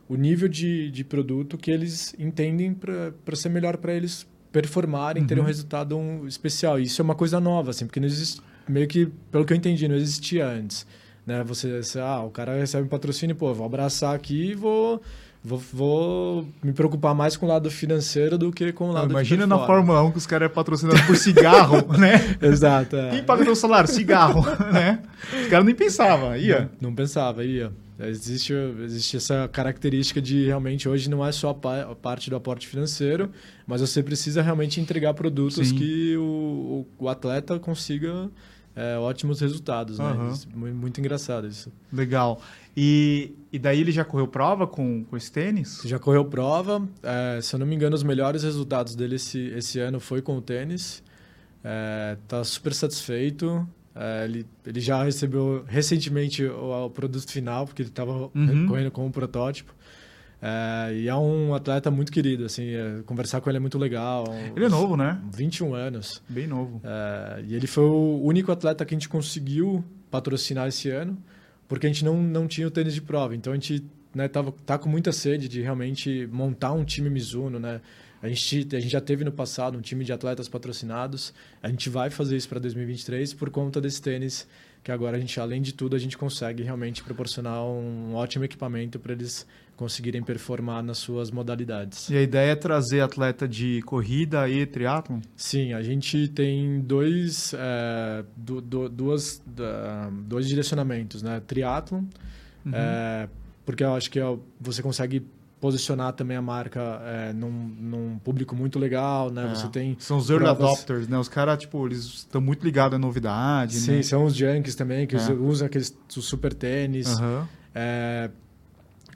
o nível de, de produto que eles entendem para ser melhor para eles performarem, uhum. terem um resultado um, especial. Isso é uma coisa nova, assim, porque não existe, meio que, pelo que eu entendi, não existia antes. Né? Você, você, ah, o cara recebe um patrocínio, pô, vou abraçar aqui e vou, vou, vou me preocupar mais com o lado financeiro do que com o lado Imagina na Fórmula 1 que os caras é patrocinado por cigarro, né? Exato. É. Quem paga teu salário? Cigarro, né? Os caras nem pensavam, ia. Não, não pensava, ia. Existe, existe essa característica de realmente hoje não é só a, parte do aporte financeiro, mas você precisa realmente entregar produtos Sim. que o, o, o atleta consiga é, ótimos resultados, né? Isso, muito engraçado isso. Legal. E, e daí ele já correu prova com, com esse tênis? Já correu prova. É, se eu não me engano, os melhores resultados dele esse, esse ano foi com o tênis. É, tá super satisfeito. É, ele, ele já recebeu recentemente o, o produto final, porque ele estava uhum. correndo com um protótipo. É, e é um atleta muito querido, assim, é, conversar com ele é muito legal. Ele é novo, né? 21 anos. Bem novo. É, e ele foi o único atleta que a gente conseguiu patrocinar esse ano, porque a gente não, não tinha o tênis de prova. Então a gente né, tava, tá com muita sede de realmente montar um time Mizuno, né? A gente, a gente já teve no passado um time de atletas patrocinados. A gente vai fazer isso para 2023 por conta desse tênis que agora a gente, além de tudo, a gente consegue realmente proporcionar um ótimo equipamento para eles conseguirem performar nas suas modalidades. E a ideia é trazer atleta de corrida e triatlon? Sim, a gente tem dois, é, do, do, duas, dois direcionamentos, né? Triatlon, uhum. é, porque eu acho que é você consegue posicionar também a marca é, num, num, público muito legal, né? É. Você tem são os early provas... adopters, né? Os caras tipo eles estão muito ligados à novidade, Sim, né? são os junkies também que é. usam aqueles super tênis. Uhum.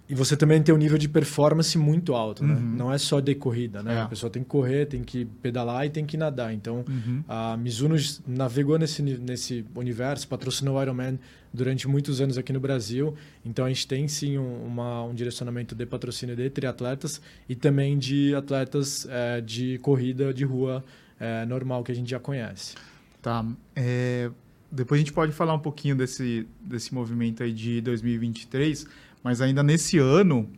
E você também tem um nível de performance muito alto, né? Uhum. Não é só de corrida, né? É. A pessoa tem que correr, tem que pedalar e tem que nadar. Então, uhum. a Mizuno navegou nesse, nesse universo, patrocinou o Ironman durante muitos anos aqui no Brasil. Então, a gente tem sim um, uma, um direcionamento de patrocínio de triatletas e também de atletas é, de corrida de rua é, normal que a gente já conhece. Tá. É, depois a gente pode falar um pouquinho desse, desse movimento aí de 2023, mas ainda nesse ano,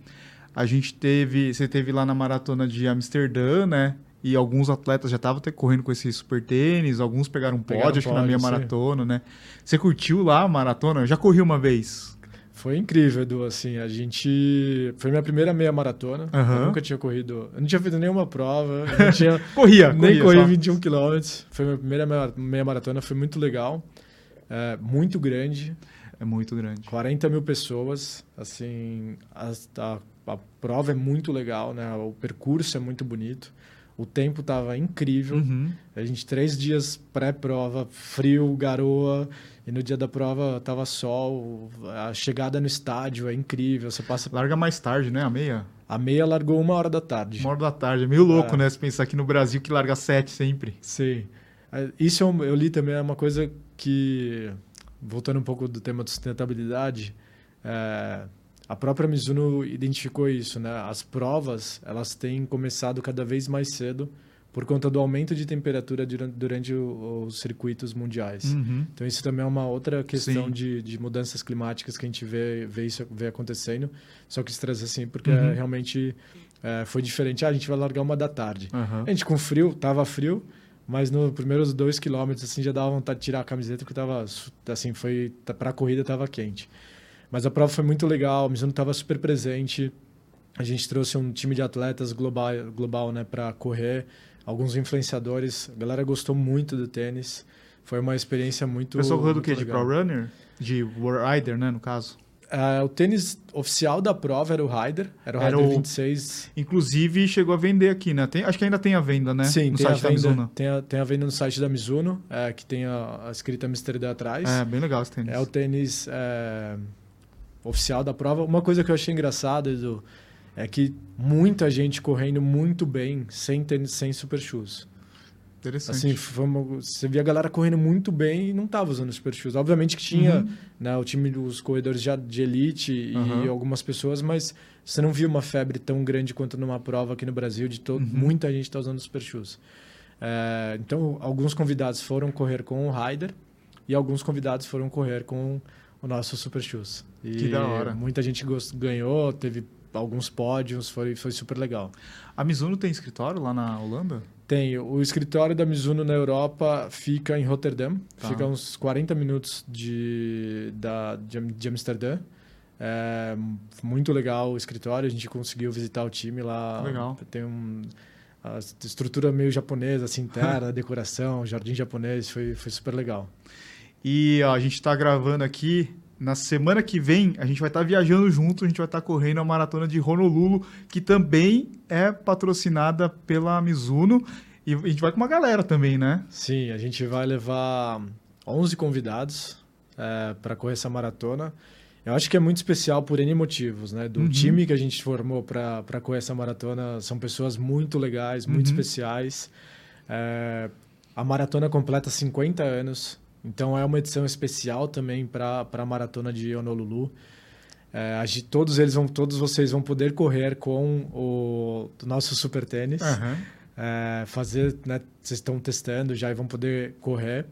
a gente teve. Você teve lá na maratona de Amsterdã, né? E alguns atletas já estavam até correndo com esse super tênis, alguns pegaram um pódio, acho que na minha maratona, né? Você curtiu lá a maratona? Eu já corri uma vez. Foi incrível, Edu. Assim, a gente. Foi minha primeira meia maratona. Uhum. Eu nunca tinha corrido. Eu não tinha feito nenhuma prova. Não tinha... corria, Nem corri 21 quilômetros. Foi minha primeira meia maratona. Foi muito legal. É, muito grande. É muito grande. 40 mil pessoas, assim, a, a, a prova é muito legal, né? O percurso é muito bonito. O tempo estava incrível. Uhum. A gente, três dias pré-prova, frio, garoa, e no dia da prova tava sol. A chegada no estádio é incrível. Você passa. Larga mais tarde, né? A meia? A meia largou uma hora da tarde. Uma hora da tarde. É meio louco, é. né? Se pensar aqui no Brasil que larga sete sempre. Sim. É, isso eu, eu li também, é uma coisa que voltando um pouco do tema de sustentabilidade, é, a própria Mizuno identificou isso, né? As provas, elas têm começado cada vez mais cedo por conta do aumento de temperatura durante, durante os circuitos mundiais. Uhum. Então isso também é uma outra questão de, de, mudanças climáticas que a gente vê, vê isso vê acontecendo. Só que traz assim porque uhum. realmente é, foi diferente. Ah, a gente vai largar uma da tarde. Uhum. A gente com frio, tava frio, mas nos primeiros dois quilômetros assim já dava vontade de tirar a camiseta porque tava assim foi para a corrida tava quente. Mas a prova foi muito legal, o Mizuno estava super presente. A gente trouxe um time de atletas global, global né, para correr alguns influenciadores. A galera gostou muito do tênis. Foi uma experiência muito. O pessoal correu do quê? De Pro Runner? De Rider, né, no caso? Uh, o tênis oficial da prova era o Rider, era o era o... 26. Inclusive chegou a vender aqui, né? Tem, acho que ainda tem a venda, né? Sim, no tem, site a venda, da Mizuno. Tem, a, tem a venda no site da Mizuno, é, que tem a, a escrita Amsterdã atrás. É, bem legal esse tênis. É o tênis é, oficial da prova. Uma coisa que eu achei engraçada, Edu, é que muita gente correndo muito bem sem tênis, sem super shoes. Interessante. Assim, você via a galera correndo muito bem e não estava usando super shoes. Obviamente que tinha uhum. né, o time dos corredores já de elite uhum. e algumas pessoas, mas você não via uma febre tão grande quanto numa prova aqui no Brasil de todo, uhum. muita gente está usando super shoes. É, então, alguns convidados foram correr com o Rider e alguns convidados foram correr com o nosso super shoes. E que da hora. Muita gente ganhou, teve alguns pódios, foi, foi super legal. A Mizuno tem escritório lá na Holanda? Tem. O escritório da Mizuno na Europa fica em Rotterdam. Tá. Fica uns 40 minutos de, da, de, de Amsterdã. É muito legal o escritório. A gente conseguiu visitar o time lá. Legal. Tem um, a estrutura meio japonesa, assim, interna, decoração, jardim japonês. Foi, foi super legal. E ó, a gente está gravando aqui na semana que vem, a gente vai estar tá viajando junto, a gente vai estar tá correndo a maratona de Honolulu, que também é patrocinada pela Mizuno. E a gente vai com uma galera também, né? Sim, a gente vai levar 11 convidados é, para correr essa maratona. Eu acho que é muito especial por N motivos, né? Do uhum. time que a gente formou para correr essa maratona, são pessoas muito legais, muito uhum. especiais. É, a maratona completa 50 anos. Então é uma edição especial também para a maratona de Honolulu. É, todos eles vão, todos vocês vão poder correr com o, nosso super tênis. Uhum. É, fazer, né, vocês estão testando já e vão poder correr.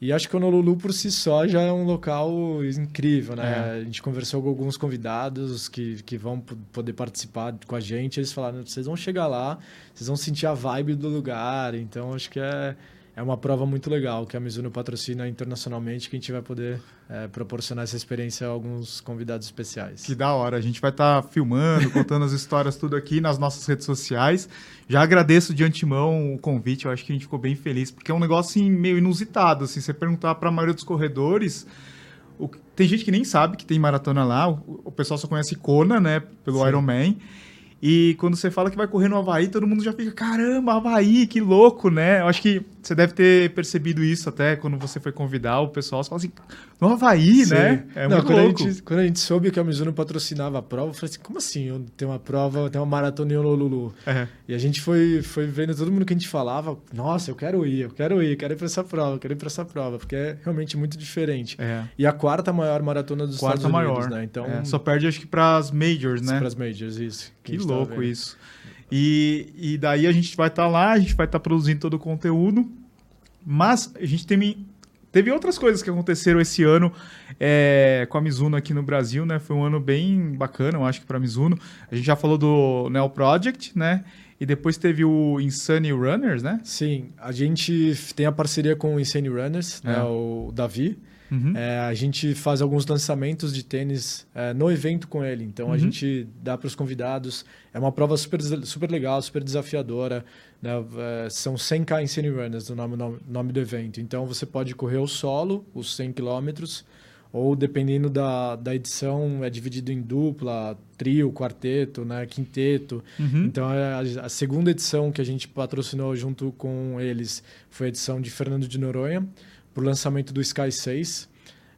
E acho que o Honolulu por si só já é um local incrível, né? É. A gente conversou com alguns convidados que, que vão poder participar com a gente. Eles falaram: vocês vão chegar lá, vocês vão sentir a vibe do lugar. Então acho que é, é uma prova muito legal que a Mizuno patrocina internacionalmente, que a gente vai poder é, proporcionar essa experiência a alguns convidados especiais. Que da hora. A gente vai estar tá filmando, contando as histórias tudo aqui nas nossas redes sociais. Já agradeço de antemão o convite, eu acho que a gente ficou bem feliz, porque é um negócio assim, meio inusitado. Assim, você perguntar para a maioria dos corredores... O... Tem gente que nem sabe que tem maratona lá, o, o pessoal só conhece Kona, né, pelo Sim. Ironman. E quando você fala que vai correr no Havaí, todo mundo já fica, caramba, Havaí, que louco, né? Eu acho que você deve ter percebido isso até quando você foi convidar o pessoal. Você fala assim, no Havaí, Sim. né? É Não, muito quando louco. A gente, quando a gente soube que a Mizuno patrocinava a prova, eu falei assim, como assim? Tem uma prova, tem uma maratona em Honolulu. É. E a gente foi, foi vendo todo mundo que a gente falava, nossa, eu quero ir, eu quero ir, eu quero ir para essa prova, eu quero ir para essa prova, porque é realmente muito diferente. É. E a quarta maior maratona dos quarta Estados maior. Unidos, né? Então, é. Só perde acho que para as majors, né? Para as majors, isso. Que, que louco isso. E, e daí a gente vai estar tá lá, a gente vai estar tá produzindo todo o conteúdo. Mas a gente tem, teve outras coisas que aconteceram esse ano é, com a Mizuno aqui no Brasil, né? Foi um ano bem bacana, eu acho que para a Mizuno. A gente já falou do Neo Project, né? E depois teve o Insane Runners, né? Sim, a gente tem a parceria com o Insane Runners, né? é. né? o Davi. Uhum. É, a gente faz alguns lançamentos de tênis é, no evento com ele. Então uhum. a gente dá para os convidados. É uma prova super, super legal, super desafiadora. Né? É, são 100K Insane Runners, o nome, nome, nome do evento. Então você pode correr o solo, os 100 quilômetros, ou dependendo da, da edição, é dividido em dupla, trio, quarteto, né? quinteto. Uhum. Então é a, a, segunda edição que a gente patrocinou junto com eles foi a edição de Fernando de Noronha pro lançamento do Sky 6.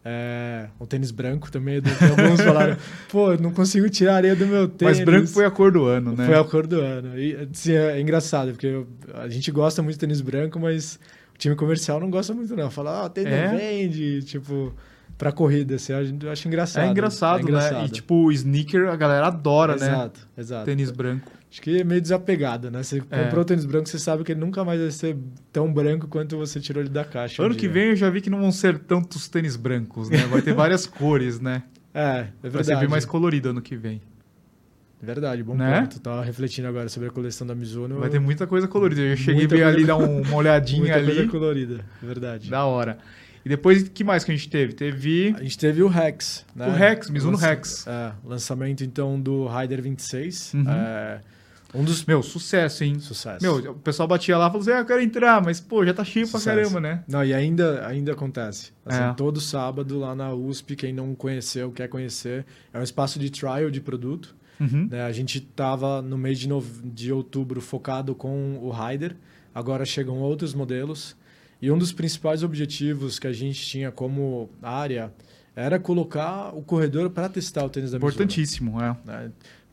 É, o tênis branco também, alguns falaram, pô, não consigo tirar a areia do meu tênis. Mas branco foi a cor do ano, né? Foi a cor do ano. E, assim, é, engraçado, porque eu, a gente gosta muito de tênis branco, mas o time comercial não gosta muito não. Fala, ah, o tênis é? vende, tipo... pra corrida, assim, eu acho engraçado. É engraçado, é engraçado. né? E tipo, sneaker a galera adora, né? Exato, exato. Tênis branco. Acho que é meio desapegado, né? Você É. comprou o tênis branco, você sabe que ele nunca mais vai ser tão branco quanto você tirou ele da caixa. um Ano que dia. vem eu já vi que não vão ser tantos tênis brancos, né? Vai ter várias cores, né? É, é Vai verdade. ser bem mais colorido ano que vem. Verdade, bom Né? ponto. Tava refletindo agora sobre a coleção da Mizuno. Vai ter muita coisa colorida. Eu já cheguei Muita bem coisa- ali dar um- uma olhadinha muita coisa ali. colorida, verdade. Da hora. E depois, o que mais que a gente teve? Teve A gente teve o Rex, né? o Rex, Mizuno Lança- Rex. É, lançamento então do Rider 26. Uhum. É, um dos Meu, sucesso, hein? sucessos. Meu, o pessoal batia lá e falou assim: ah, eu quero entrar, mas pô, já tá cheio pra Sucesso. caramba, né? Não, e ainda, ainda acontece. Assim, É. Todo sábado lá na USP, quem não conheceu, quer conhecer, é um espaço de trial de produto. Uhum. né? A gente estava no mês de, nove... de outubro focado com o Rider, agora chegam outros modelos. E um dos principais objetivos que a gente tinha como área era colocar o corredor para testar o tênis da Mizuno. Importantíssimo, é.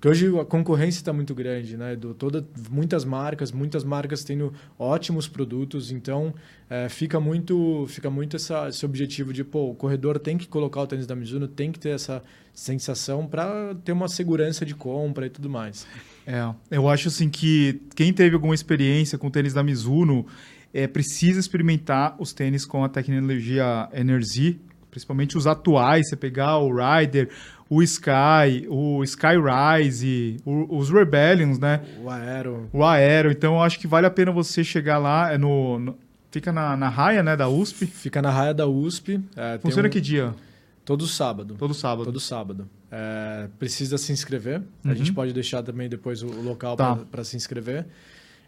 Porque hoje a concorrência está muito grande, né? Do, toda, muitas marcas, muitas marcas tendo ótimos produtos, então é, fica muito, fica muito essa, esse objetivo de, pô, o corredor tem que colocar o tênis da Mizuno, tem que ter essa sensação para ter uma segurança de compra e tudo mais. É, eu acho assim que quem teve alguma experiência com tênis da Mizuno é, precisa experimentar os tênis com a tecnologia Energy, principalmente os atuais, você pegar o Rider, o Sky, o Skyrise, o- os Rebellions, né? O Aero, O Aero, então eu acho que vale a pena você chegar lá, é no, no- fica na, na raia, né, da USP. fica na raia da USP. é, Funciona um- que dia? Todo sábado. Todo sábado. Todo sábado. É, precisa se inscrever. A Uhum. gente pode deixar também depois o o local Tá. para se inscrever.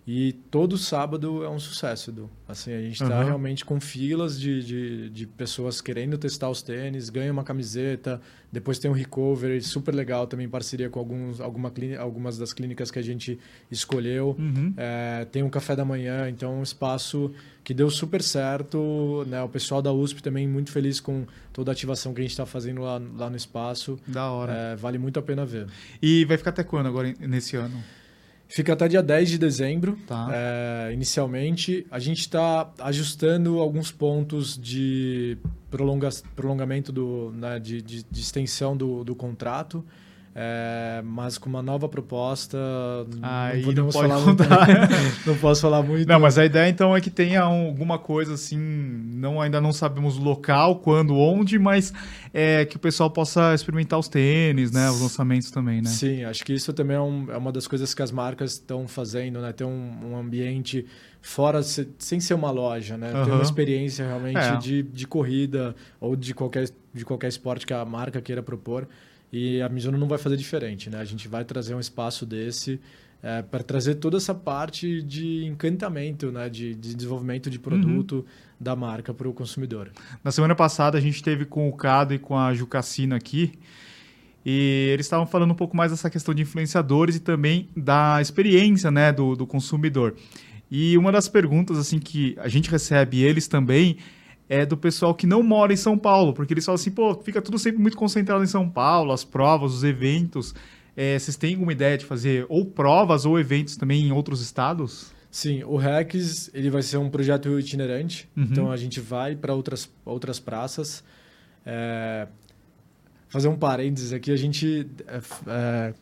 E todo sábado é um sucesso, Edu. Assim, a gente está Uhum. realmente com filas de, de, de pessoas querendo testar os tênis, ganha uma camiseta, depois tem um recovery, super legal também, em parceria com alguns, alguma clínica, algumas das clínicas que a gente escolheu. Uhum. É, tem um café da manhã, então é um espaço que deu super certo. Né? O pessoal da USP também muito feliz com toda a ativação que a gente está fazendo lá, lá no espaço. Da hora. É, vale muito a pena ver. E vai ficar até quando agora nesse ano? Fica até dia 10 de dezembro. Tá. É, inicialmente, a gente está ajustando alguns pontos de prolonga, prolongamento do, né, de, de, de extensão do, do contrato. É, mas com uma nova proposta, Aí não podemos não falar muito. contar. não posso falar muito. Não, mas a ideia então é que tenha um- alguma coisa assim, não ainda não sabemos o local, quando, onde, mas é que o pessoal possa experimentar os tênis, né, os lançamentos também, né? Sim, acho que isso também é, um- é uma das coisas que as marcas estão fazendo, né? Ter um, um ambiente fora, se- sem ser uma loja, né? Ter Aham. uma experiência realmente É. de, de corrida ou de qualquer, de qualquer esporte que a marca queira propor. E a Mizuno não vai fazer diferente, né? A gente vai trazer um espaço desse para trazer toda essa parte de encantamento, né? De, de desenvolvimento de produto da marca para o consumidor. Na semana passada a gente teve com o Cado e com a Jucacina aqui. E eles estavam falando um pouco mais dessa questão de influenciadores e também da experiência né, do, do consumidor. E uma das perguntas assim que a gente recebe eles também é do pessoal que não mora em São Paulo, porque eles falam assim, pô, fica tudo sempre muito concentrado em São Paulo, as provas, os eventos. É, vocês têm alguma ideia de fazer ou provas ou eventos também em outros estados? Sim, o Rex ele vai ser um projeto itinerante, Uhum. então a gente vai para outras, outras praças. É, fazer um parênteses aqui, a gente é, é,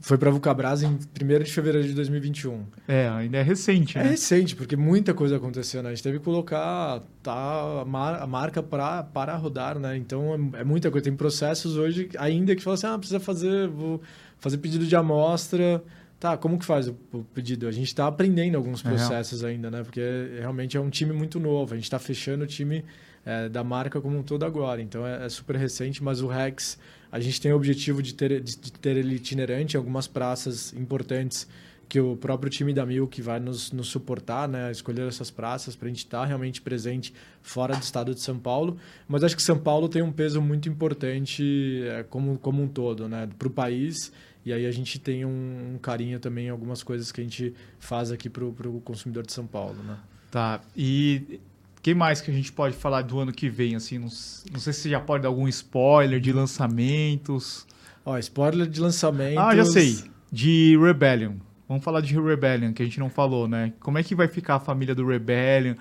foi para Vulcabras em 1 de fevereiro de 2021. É, ainda é recente, É né? recente, porque muita coisa aconteceu, né? A gente teve que colocar tá, a, mar- a marca pra, para rodar, né? Então é, é muita coisa. Tem processos hoje ainda que falam assim, ah, precisa fazer, vou fazer pedido de amostra. Tá, como que faz o, o pedido? A gente está aprendendo alguns É. processos ainda, né? Porque realmente é um time muito novo. A gente está fechando o time é, da marca como um todo agora. Então é, é super recente, mas o Rex, a gente tem o objetivo de ter, de, de ter ele itinerante em algumas praças importantes que o próprio time da Milk vai nos, nos suportar, né, escolher essas praças para a gente estar realmente presente fora do estado de São Paulo. Mas acho que São Paulo tem um peso muito importante é, como, como um todo, né, para o país. E aí a gente tem um, um carinho também em algumas coisas que a gente faz aqui para o consumidor de São Paulo, né? Tá. E que mais que a gente pode falar do ano que vem? Assim, não, não sei se já pode dar algum spoiler de lançamentos. Ó, spoiler de lançamento. Ah, já sei. De Rebellion. Vamos falar de Rebellion, que a gente não falou, né? Como é que vai ficar a família do Rebellion,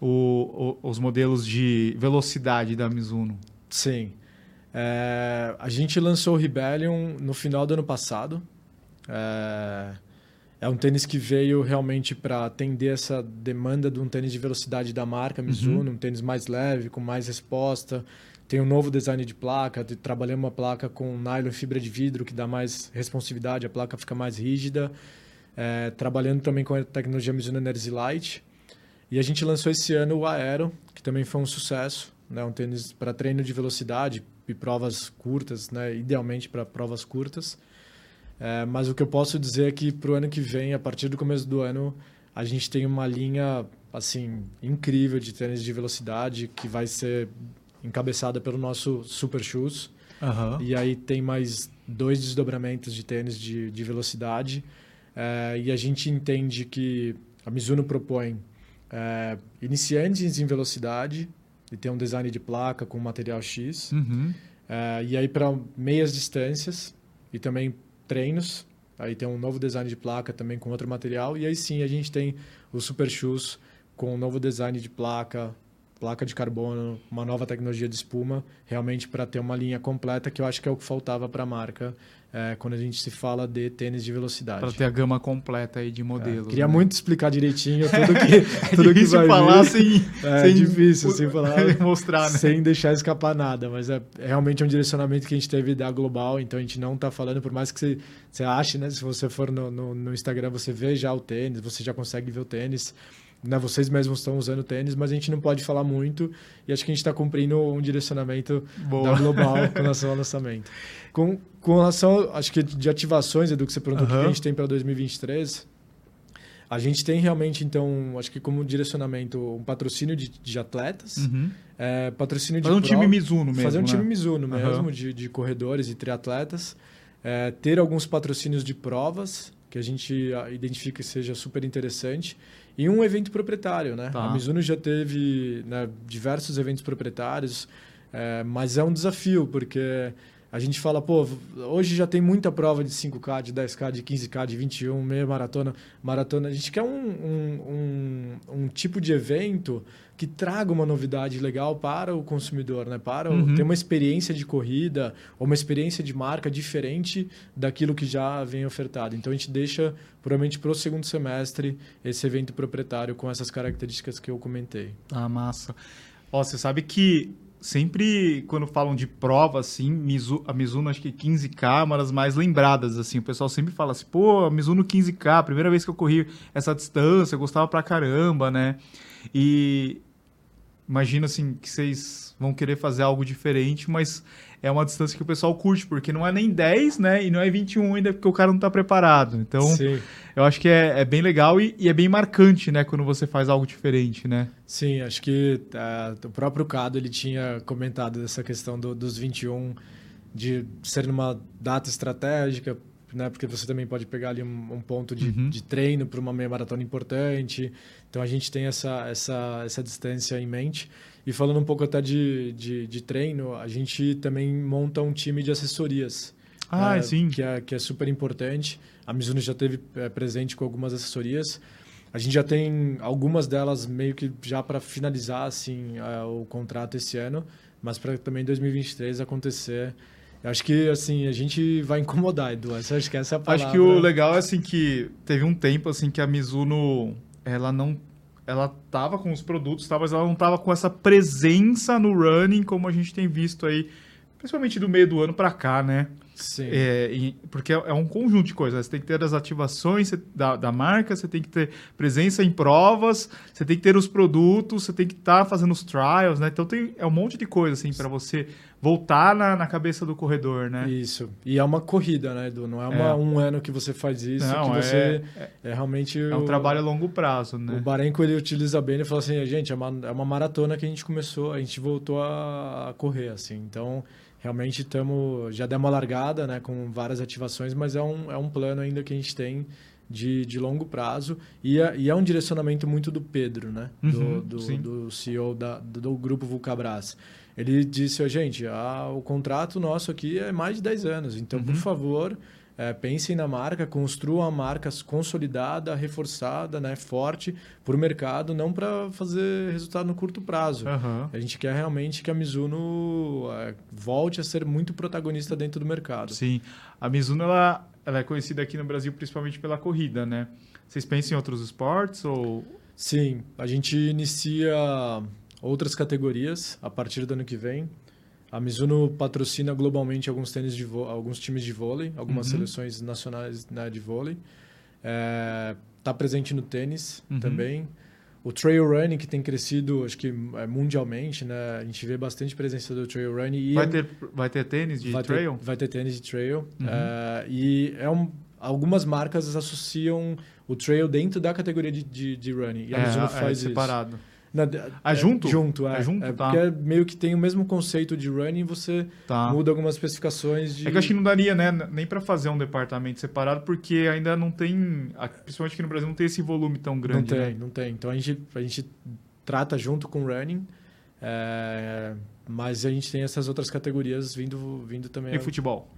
o- o- os modelos de velocidade da Mizuno? Sim. É, a gente lançou o Rebellion no final do ano passado. É, é um tênis que veio realmente para atender essa demanda de um tênis de velocidade da marca Mizuno, uhum. um tênis mais leve, com mais resposta. Tem um novo design de placa, trabalhamos uma placa com nylon e fibra de vidro que dá mais responsividade, a placa fica mais rígida. É, trabalhando também com a tecnologia Mizuno Energy Light. E a gente lançou esse ano o Aero, que também foi um sucesso, né? um tênis para treino de velocidade e provas curtas, né? idealmente para provas curtas. É, mas o que eu posso dizer é que para o ano que vem, a partir do começo do ano, a gente tem uma linha assim incrível de tênis de velocidade que vai ser encabeçada pelo nosso Super Shoes. Uhum. E aí tem mais dois desdobramentos de tênis de, de velocidade. É, e a gente entende que a Mizuno propõe é, iniciantes em velocidade e tem um design de placa com material X. Uhum. É, e aí para meias distâncias e também treinos. Aí tem um novo design de placa também com outro material. E aí sim a gente tem o Super Shoes com um novo design de placa, placa de carbono, uma nova tecnologia de espuma, realmente para ter uma linha completa, que eu acho que é o que faltava para a marca é, quando a gente se fala de tênis de velocidade. Para ter a gama completa aí de modelos. É, queria né? muito explicar direitinho tudo que, é tudo que vai falar sem, é, sem difícil, sem falar, mostrar, né? sem deixar escapar nada, mas é, é realmente um direcionamento que a gente teve da Global, então a gente não está falando, por mais que você, você ache, né, se você for no, no, no Instagram, você vê já o tênis, você já consegue ver o tênis, né, vocês mesmos estão usando tênis, mas a gente não pode falar muito e acho que a gente está cumprindo um direcionamento Boa. da Global com relação ao lançamento. Com, com relação, acho que de ativações, Edu, que você perguntou uhum. o que a gente tem para 2023, a gente tem realmente, então, acho que como direcionamento, um patrocínio de, de atletas, uhum. é, patrocínio de Fazer um time Mizuno mesmo, Fazer um né? time Mizuno mesmo, uhum. de, de corredores e triatletas. É, ter alguns patrocínios de provas, que a gente identifica que seja super interessante e um evento proprietário, né? Tá. A Mizuno já teve né, diversos eventos proprietários, é, mas é um desafio, porque a gente fala, pô, hoje já tem muita prova de 5K, de 10K, de 15K, de 21, meia maratona, maratona. A gente quer um, um, um, um tipo de evento que traga uma novidade legal para o consumidor, né? Para uhum. ter uma experiência de corrida ou uma experiência de marca diferente daquilo que já vem ofertado. Então a gente deixa puramente para o segundo semestre esse evento proprietário com essas características que eu comentei. Ah, massa. Ó, você sabe que sempre quando falam de prova, assim, Mizu, a Mizuno acho que 15K é uma das mais lembradas, assim. O pessoal sempre fala assim, pô, a Mizuno 15K, primeira vez que eu corri essa distância, eu gostava pra caramba, né? E imagino, assim, que vocês vão querer fazer algo diferente, mas é uma distância que o pessoal curte, porque não é nem 10, né? E não é 21 ainda, porque o cara não está preparado. Então, Sim. eu acho que é, é bem legal e, e, é bem marcante, né? Quando você faz algo diferente, né? Sim, acho que uh, o próprio Cado, ele tinha comentado essa questão do, dos 21, de ser numa data estratégica, né? Porque você também pode pegar ali um, um ponto de, uhum. de treino para uma meia maratona importante. Então, a gente tem essa, essa, essa distância em mente. E falando um pouco até de, de, de treino, a gente também monta um time de assessorias. Ah, é, sim. Que é, que é super importante. A Mizuno já teve é, presente com algumas assessorias. A gente já tem algumas delas meio que já para finalizar assim é, o contrato esse ano, mas para também 2023 acontecer. Eu acho que assim a gente vai incomodar, Edu. Acho que essa é a palavra. Acho que o legal é assim que teve um tempo assim que a Mizuno ela não ela tava com os produtos, tá, mas ela não tava com essa presença no running como a gente tem visto aí, principalmente do meio do ano para cá, né? Sim. É, porque é um conjunto de coisas. Você tem que ter as ativações da, da marca, você tem que ter presença em provas, você tem que ter os produtos, você tem que estar tá fazendo os trials, né? Então tem, é um monte de coisa assim para você voltar na, na cabeça do corredor, né? Isso. E é uma corrida, né, Edu? Não é, uma, é. um ano que você faz isso, Não, que você é, é, é realmente... É um o, trabalho a longo prazo, né? O Barenco, ele utiliza bem, ele fala assim, gente, é uma, é uma maratona que a gente começou, a gente voltou a correr, assim. Então, realmente estamos... Já demos uma largada, né, com várias ativações, mas é um, é um plano ainda que a gente tem de, de longo prazo e é, e é um direcionamento muito do Pedro, né? Uhum, do, do, do, CEO da, do, do grupo Vulcabras. Ele disse, a gente, ah, o contrato nosso aqui é mais de 10 anos, então, uhum. por favor, é, pensem na marca, construam a marca consolidada, reforçada, né, forte para o mercado, não para fazer resultado no curto prazo. Aham. A gente quer realmente que a Mizuno é, volte a ser muito protagonista dentro do mercado. Sim. A Mizuno, ela, ela é conhecida aqui no Brasil principalmente pela corrida, né? Vocês pensam em outros esportes ou... Sim, a gente inicia outras categorias a partir do ano que vem. A Mizuno patrocina globalmente alguns tênis de alguns times de vôlei, algumas Uhum. seleções nacionais né, de vôlei. Está presente no tênis Uhum. também. O trail running que tem crescido, acho que é, mundialmente, né? A gente vê bastante presença do trail running e Vai é- ter, vai ter tênis de vai trail? Ter, vai ter tênis de trail. Uhum. É, e é um, algumas marcas associam o trail dentro da categoria de, de, de running. E a é, Mizuno é faz isso. Na- Ah, junto? Junto, é. É junto, É tá. porque meio que tem o mesmo conceito de running, você Tá. muda algumas especificações de... É que eu acho que não daria, né? Nem pra fazer um departamento separado, porque ainda não tem, principalmente aqui no Brasil, não tem esse volume tão não grande. tem, né? não tem. Então a gente, a gente trata junto com running, é, mas a gente tem essas outras categorias vindo, vindo também. E futebol?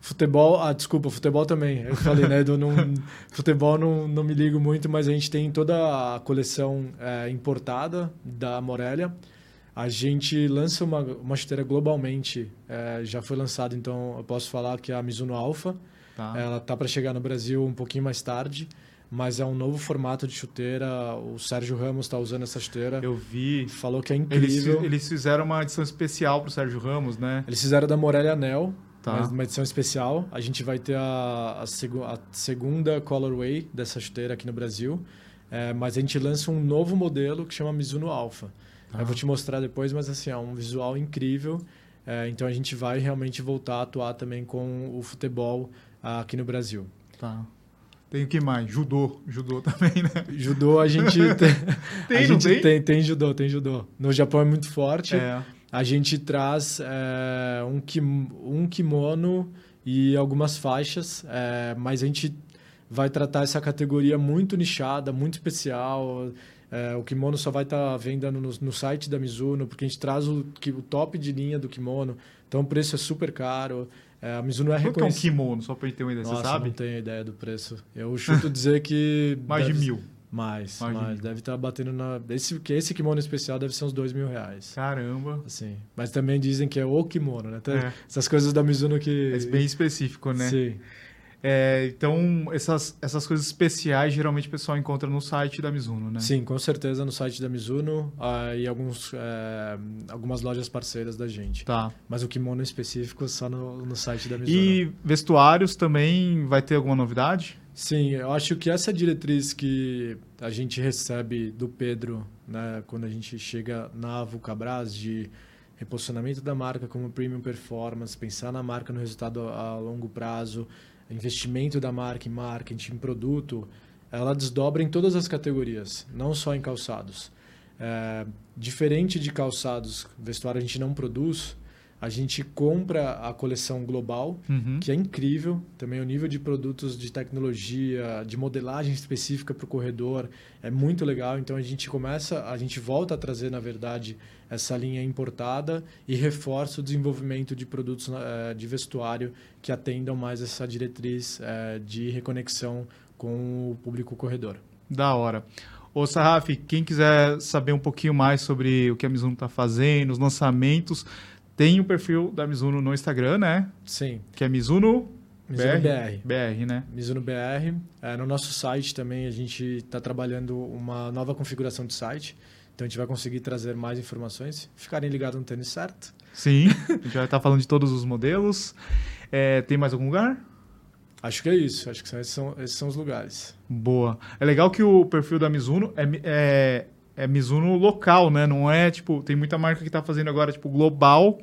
Futebol, ah, desculpa, futebol também. Eu falei, né? Do, não, futebol não, não me ligo muito, mas a gente tem toda a coleção é, importada da Morelia. A gente lança uma, uma chuteira globalmente, é, já foi lançada, então eu posso falar que é a Mizuno Alpha. Tá. Ela tá para chegar no Brasil um pouquinho mais tarde, mas é um novo formato de chuteira. O Sérgio Ramos está usando essa chuteira. Eu vi. Falou que é Eles, incrível. eles fizeram uma edição especial pro Sérgio Ramos, né? Eles fizeram da Morelia Anel, Tá. mas uma edição especial. A gente vai ter a, a, segu- a segunda colorway dessa chuteira aqui no Brasil. É, mas a gente lança um novo modelo que chama Mizuno Alpha. Tá. Eu vou te mostrar depois, mas assim, é um visual incrível. É, então a gente vai realmente voltar a atuar também com o futebol ah, aqui no Brasil. Tá. Tem o que mais? Judô. Judô também, né? Judô a gente tem, Tem, a não gente tem? tem tem judô, tem judô. No Japão é muito forte. É. A gente traz é, um, kim- um kimono e algumas faixas, é, mas a gente vai tratar essa categoria muito nichada, muito especial. É, o kimono só vai estar à venda no, no site da Mizuno, porque a gente traz o, o top de linha do kimono, então o preço é super caro. A Mizuno é Quanto que é um reconhecida. kimono, só pra gente ter uma ideia, Nossa, você sabe? não tenho ideia do preço. Eu chuto dizer que... Mais de deve- mil. Mais, Mais. Deve estar batendo na... Esse, que esse kimono especial deve ser uns dois mil reais. Caramba. Assim. Mas também dizem que é o kimono, né? Tem É. Essas coisas da Mizuno que... É bem específico, né? Sim. É, então, essas, essas coisas especiais, geralmente o pessoal encontra no site da Mizuno, né? Sim, com certeza no site da Mizuno ah, e alguns, é, algumas lojas parceiras da gente. Tá. Mas o kimono específico só no, no site da Mizuno. E vestuários também vai ter alguma novidade? Sim, eu acho que essa diretriz que a gente recebe do Pedro, né, quando a gente chega na Vulcabras, de reposicionamento da marca como premium performance, pensar na marca no resultado a longo prazo, investimento da marca em marketing, em produto, ela desdobra em todas as categorias, não só em calçados. É, diferente de calçados, vestuário a gente não produz, a gente compra a coleção global, Uhum. que é incrível. Também o nível de produtos de tecnologia, de modelagem específica para o corredor é muito legal. Então a gente começa, a gente volta a trazer, na verdade, essa linha importada e reforça o desenvolvimento de produtos eh, de vestuário que atendam mais essa diretriz eh, de reconexão com o público corredor. Da hora. Ô, Sarraf, quem quiser saber um pouquinho mais sobre o que a Mizuno está fazendo, os lançamentos, tem o perfil da Mizuno no Instagram, né? Sim, Que é Mizuno Mizuno BR. BR. Né? Mizuno BR. É, no nosso site também a gente está trabalhando uma nova configuração de site. Então a gente vai conseguir trazer mais informações. Ficarem ligados no tênis certo. Sim, a gente vai estar falando de todos os modelos. É, tem mais algum lugar? Acho que é isso. Acho que são- esses, são, esses são os lugares. Boa. É legal que o perfil da Mizuno é, é, é Mizuno local, né? Não é, tipo, tem muita marca que tá fazendo agora, tipo, global.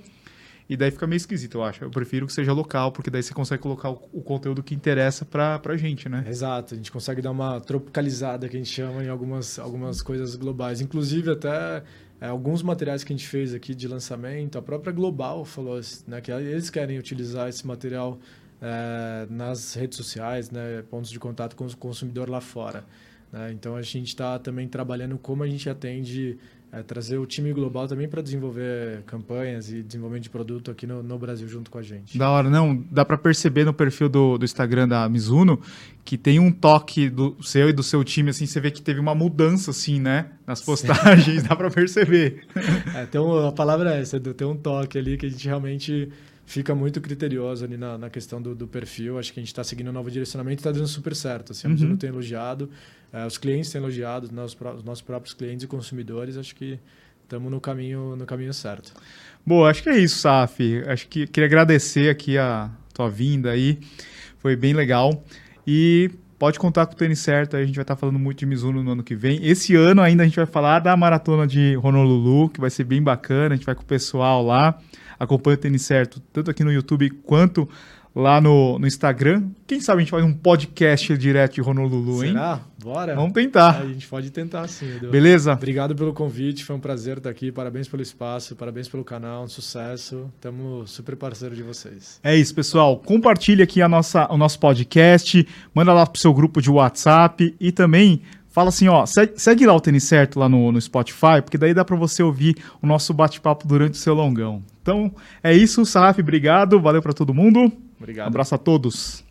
E daí fica meio esquisito, eu acho. Eu prefiro que seja local, porque daí você consegue colocar o, conteúdo que interessa pra, pra gente, né? Exato. A gente consegue dar uma tropicalizada, que a gente chama, em algumas, algumas coisas globais. Inclusive, até é, alguns materiais que a gente fez aqui de lançamento, a própria Global falou né, que eles querem utilizar esse material é, nas redes sociais, né, pontos de contato com o consumidor lá fora. Né? Então, a gente está também trabalhando como a gente atende é, trazer o time global também para desenvolver campanhas e desenvolvimento de produto aqui no, no, Brasil junto com a gente. Da hora, não. Dá para perceber no perfil do, do Instagram da Mizuno que tem um toque do seu e do seu time, assim, você vê que teve uma mudança, assim, né? Nas postagens, dá para perceber. É, tem um, a palavra é essa, tem um toque ali que a gente realmente fica muito criterioso ali na, na questão do, do, perfil. Acho que a gente está seguindo um novo direcionamento e está dando super certo. Assim, a Mizuno uhum. tem elogiado, uh, os clientes têm elogiado, os nossos próprios clientes e consumidores. Acho que estamos no caminho, no caminho certo. Boa, acho que é isso, Saf. Acho que queria agradecer aqui a tua vinda aí. Foi bem legal. E pode contar com o tênis certo, a gente vai estar falando muito de Mizuno no ano que vem. Esse ano ainda a gente vai falar da maratona de Honolulu, que vai ser bem bacana, a gente vai com o pessoal lá acompanha o Tênis Certo, tanto aqui no YouTube quanto lá no, no Instagram. Quem sabe a gente faz um podcast direto de Honolulu, hein? Será? Bora. Vamos tentar. a gente pode tentar sim, Edu. Beleza? Obrigado pelo convite, foi um prazer estar aqui. Parabéns pelo espaço, parabéns pelo canal, um sucesso. Estamos super parceiro de vocês. É isso, pessoal. Compartilhe aqui a nossa, o nosso podcast, manda lá pro seu grupo de WhatsApp e também fala assim, ó, segue, segue lá o Tênis Certo lá no, no Spotify, porque daí dá para você ouvir o nosso bate-papo durante o seu longão. Então, é isso, Saraf, obrigado, valeu para todo mundo. Obrigado. Um abraço a todos.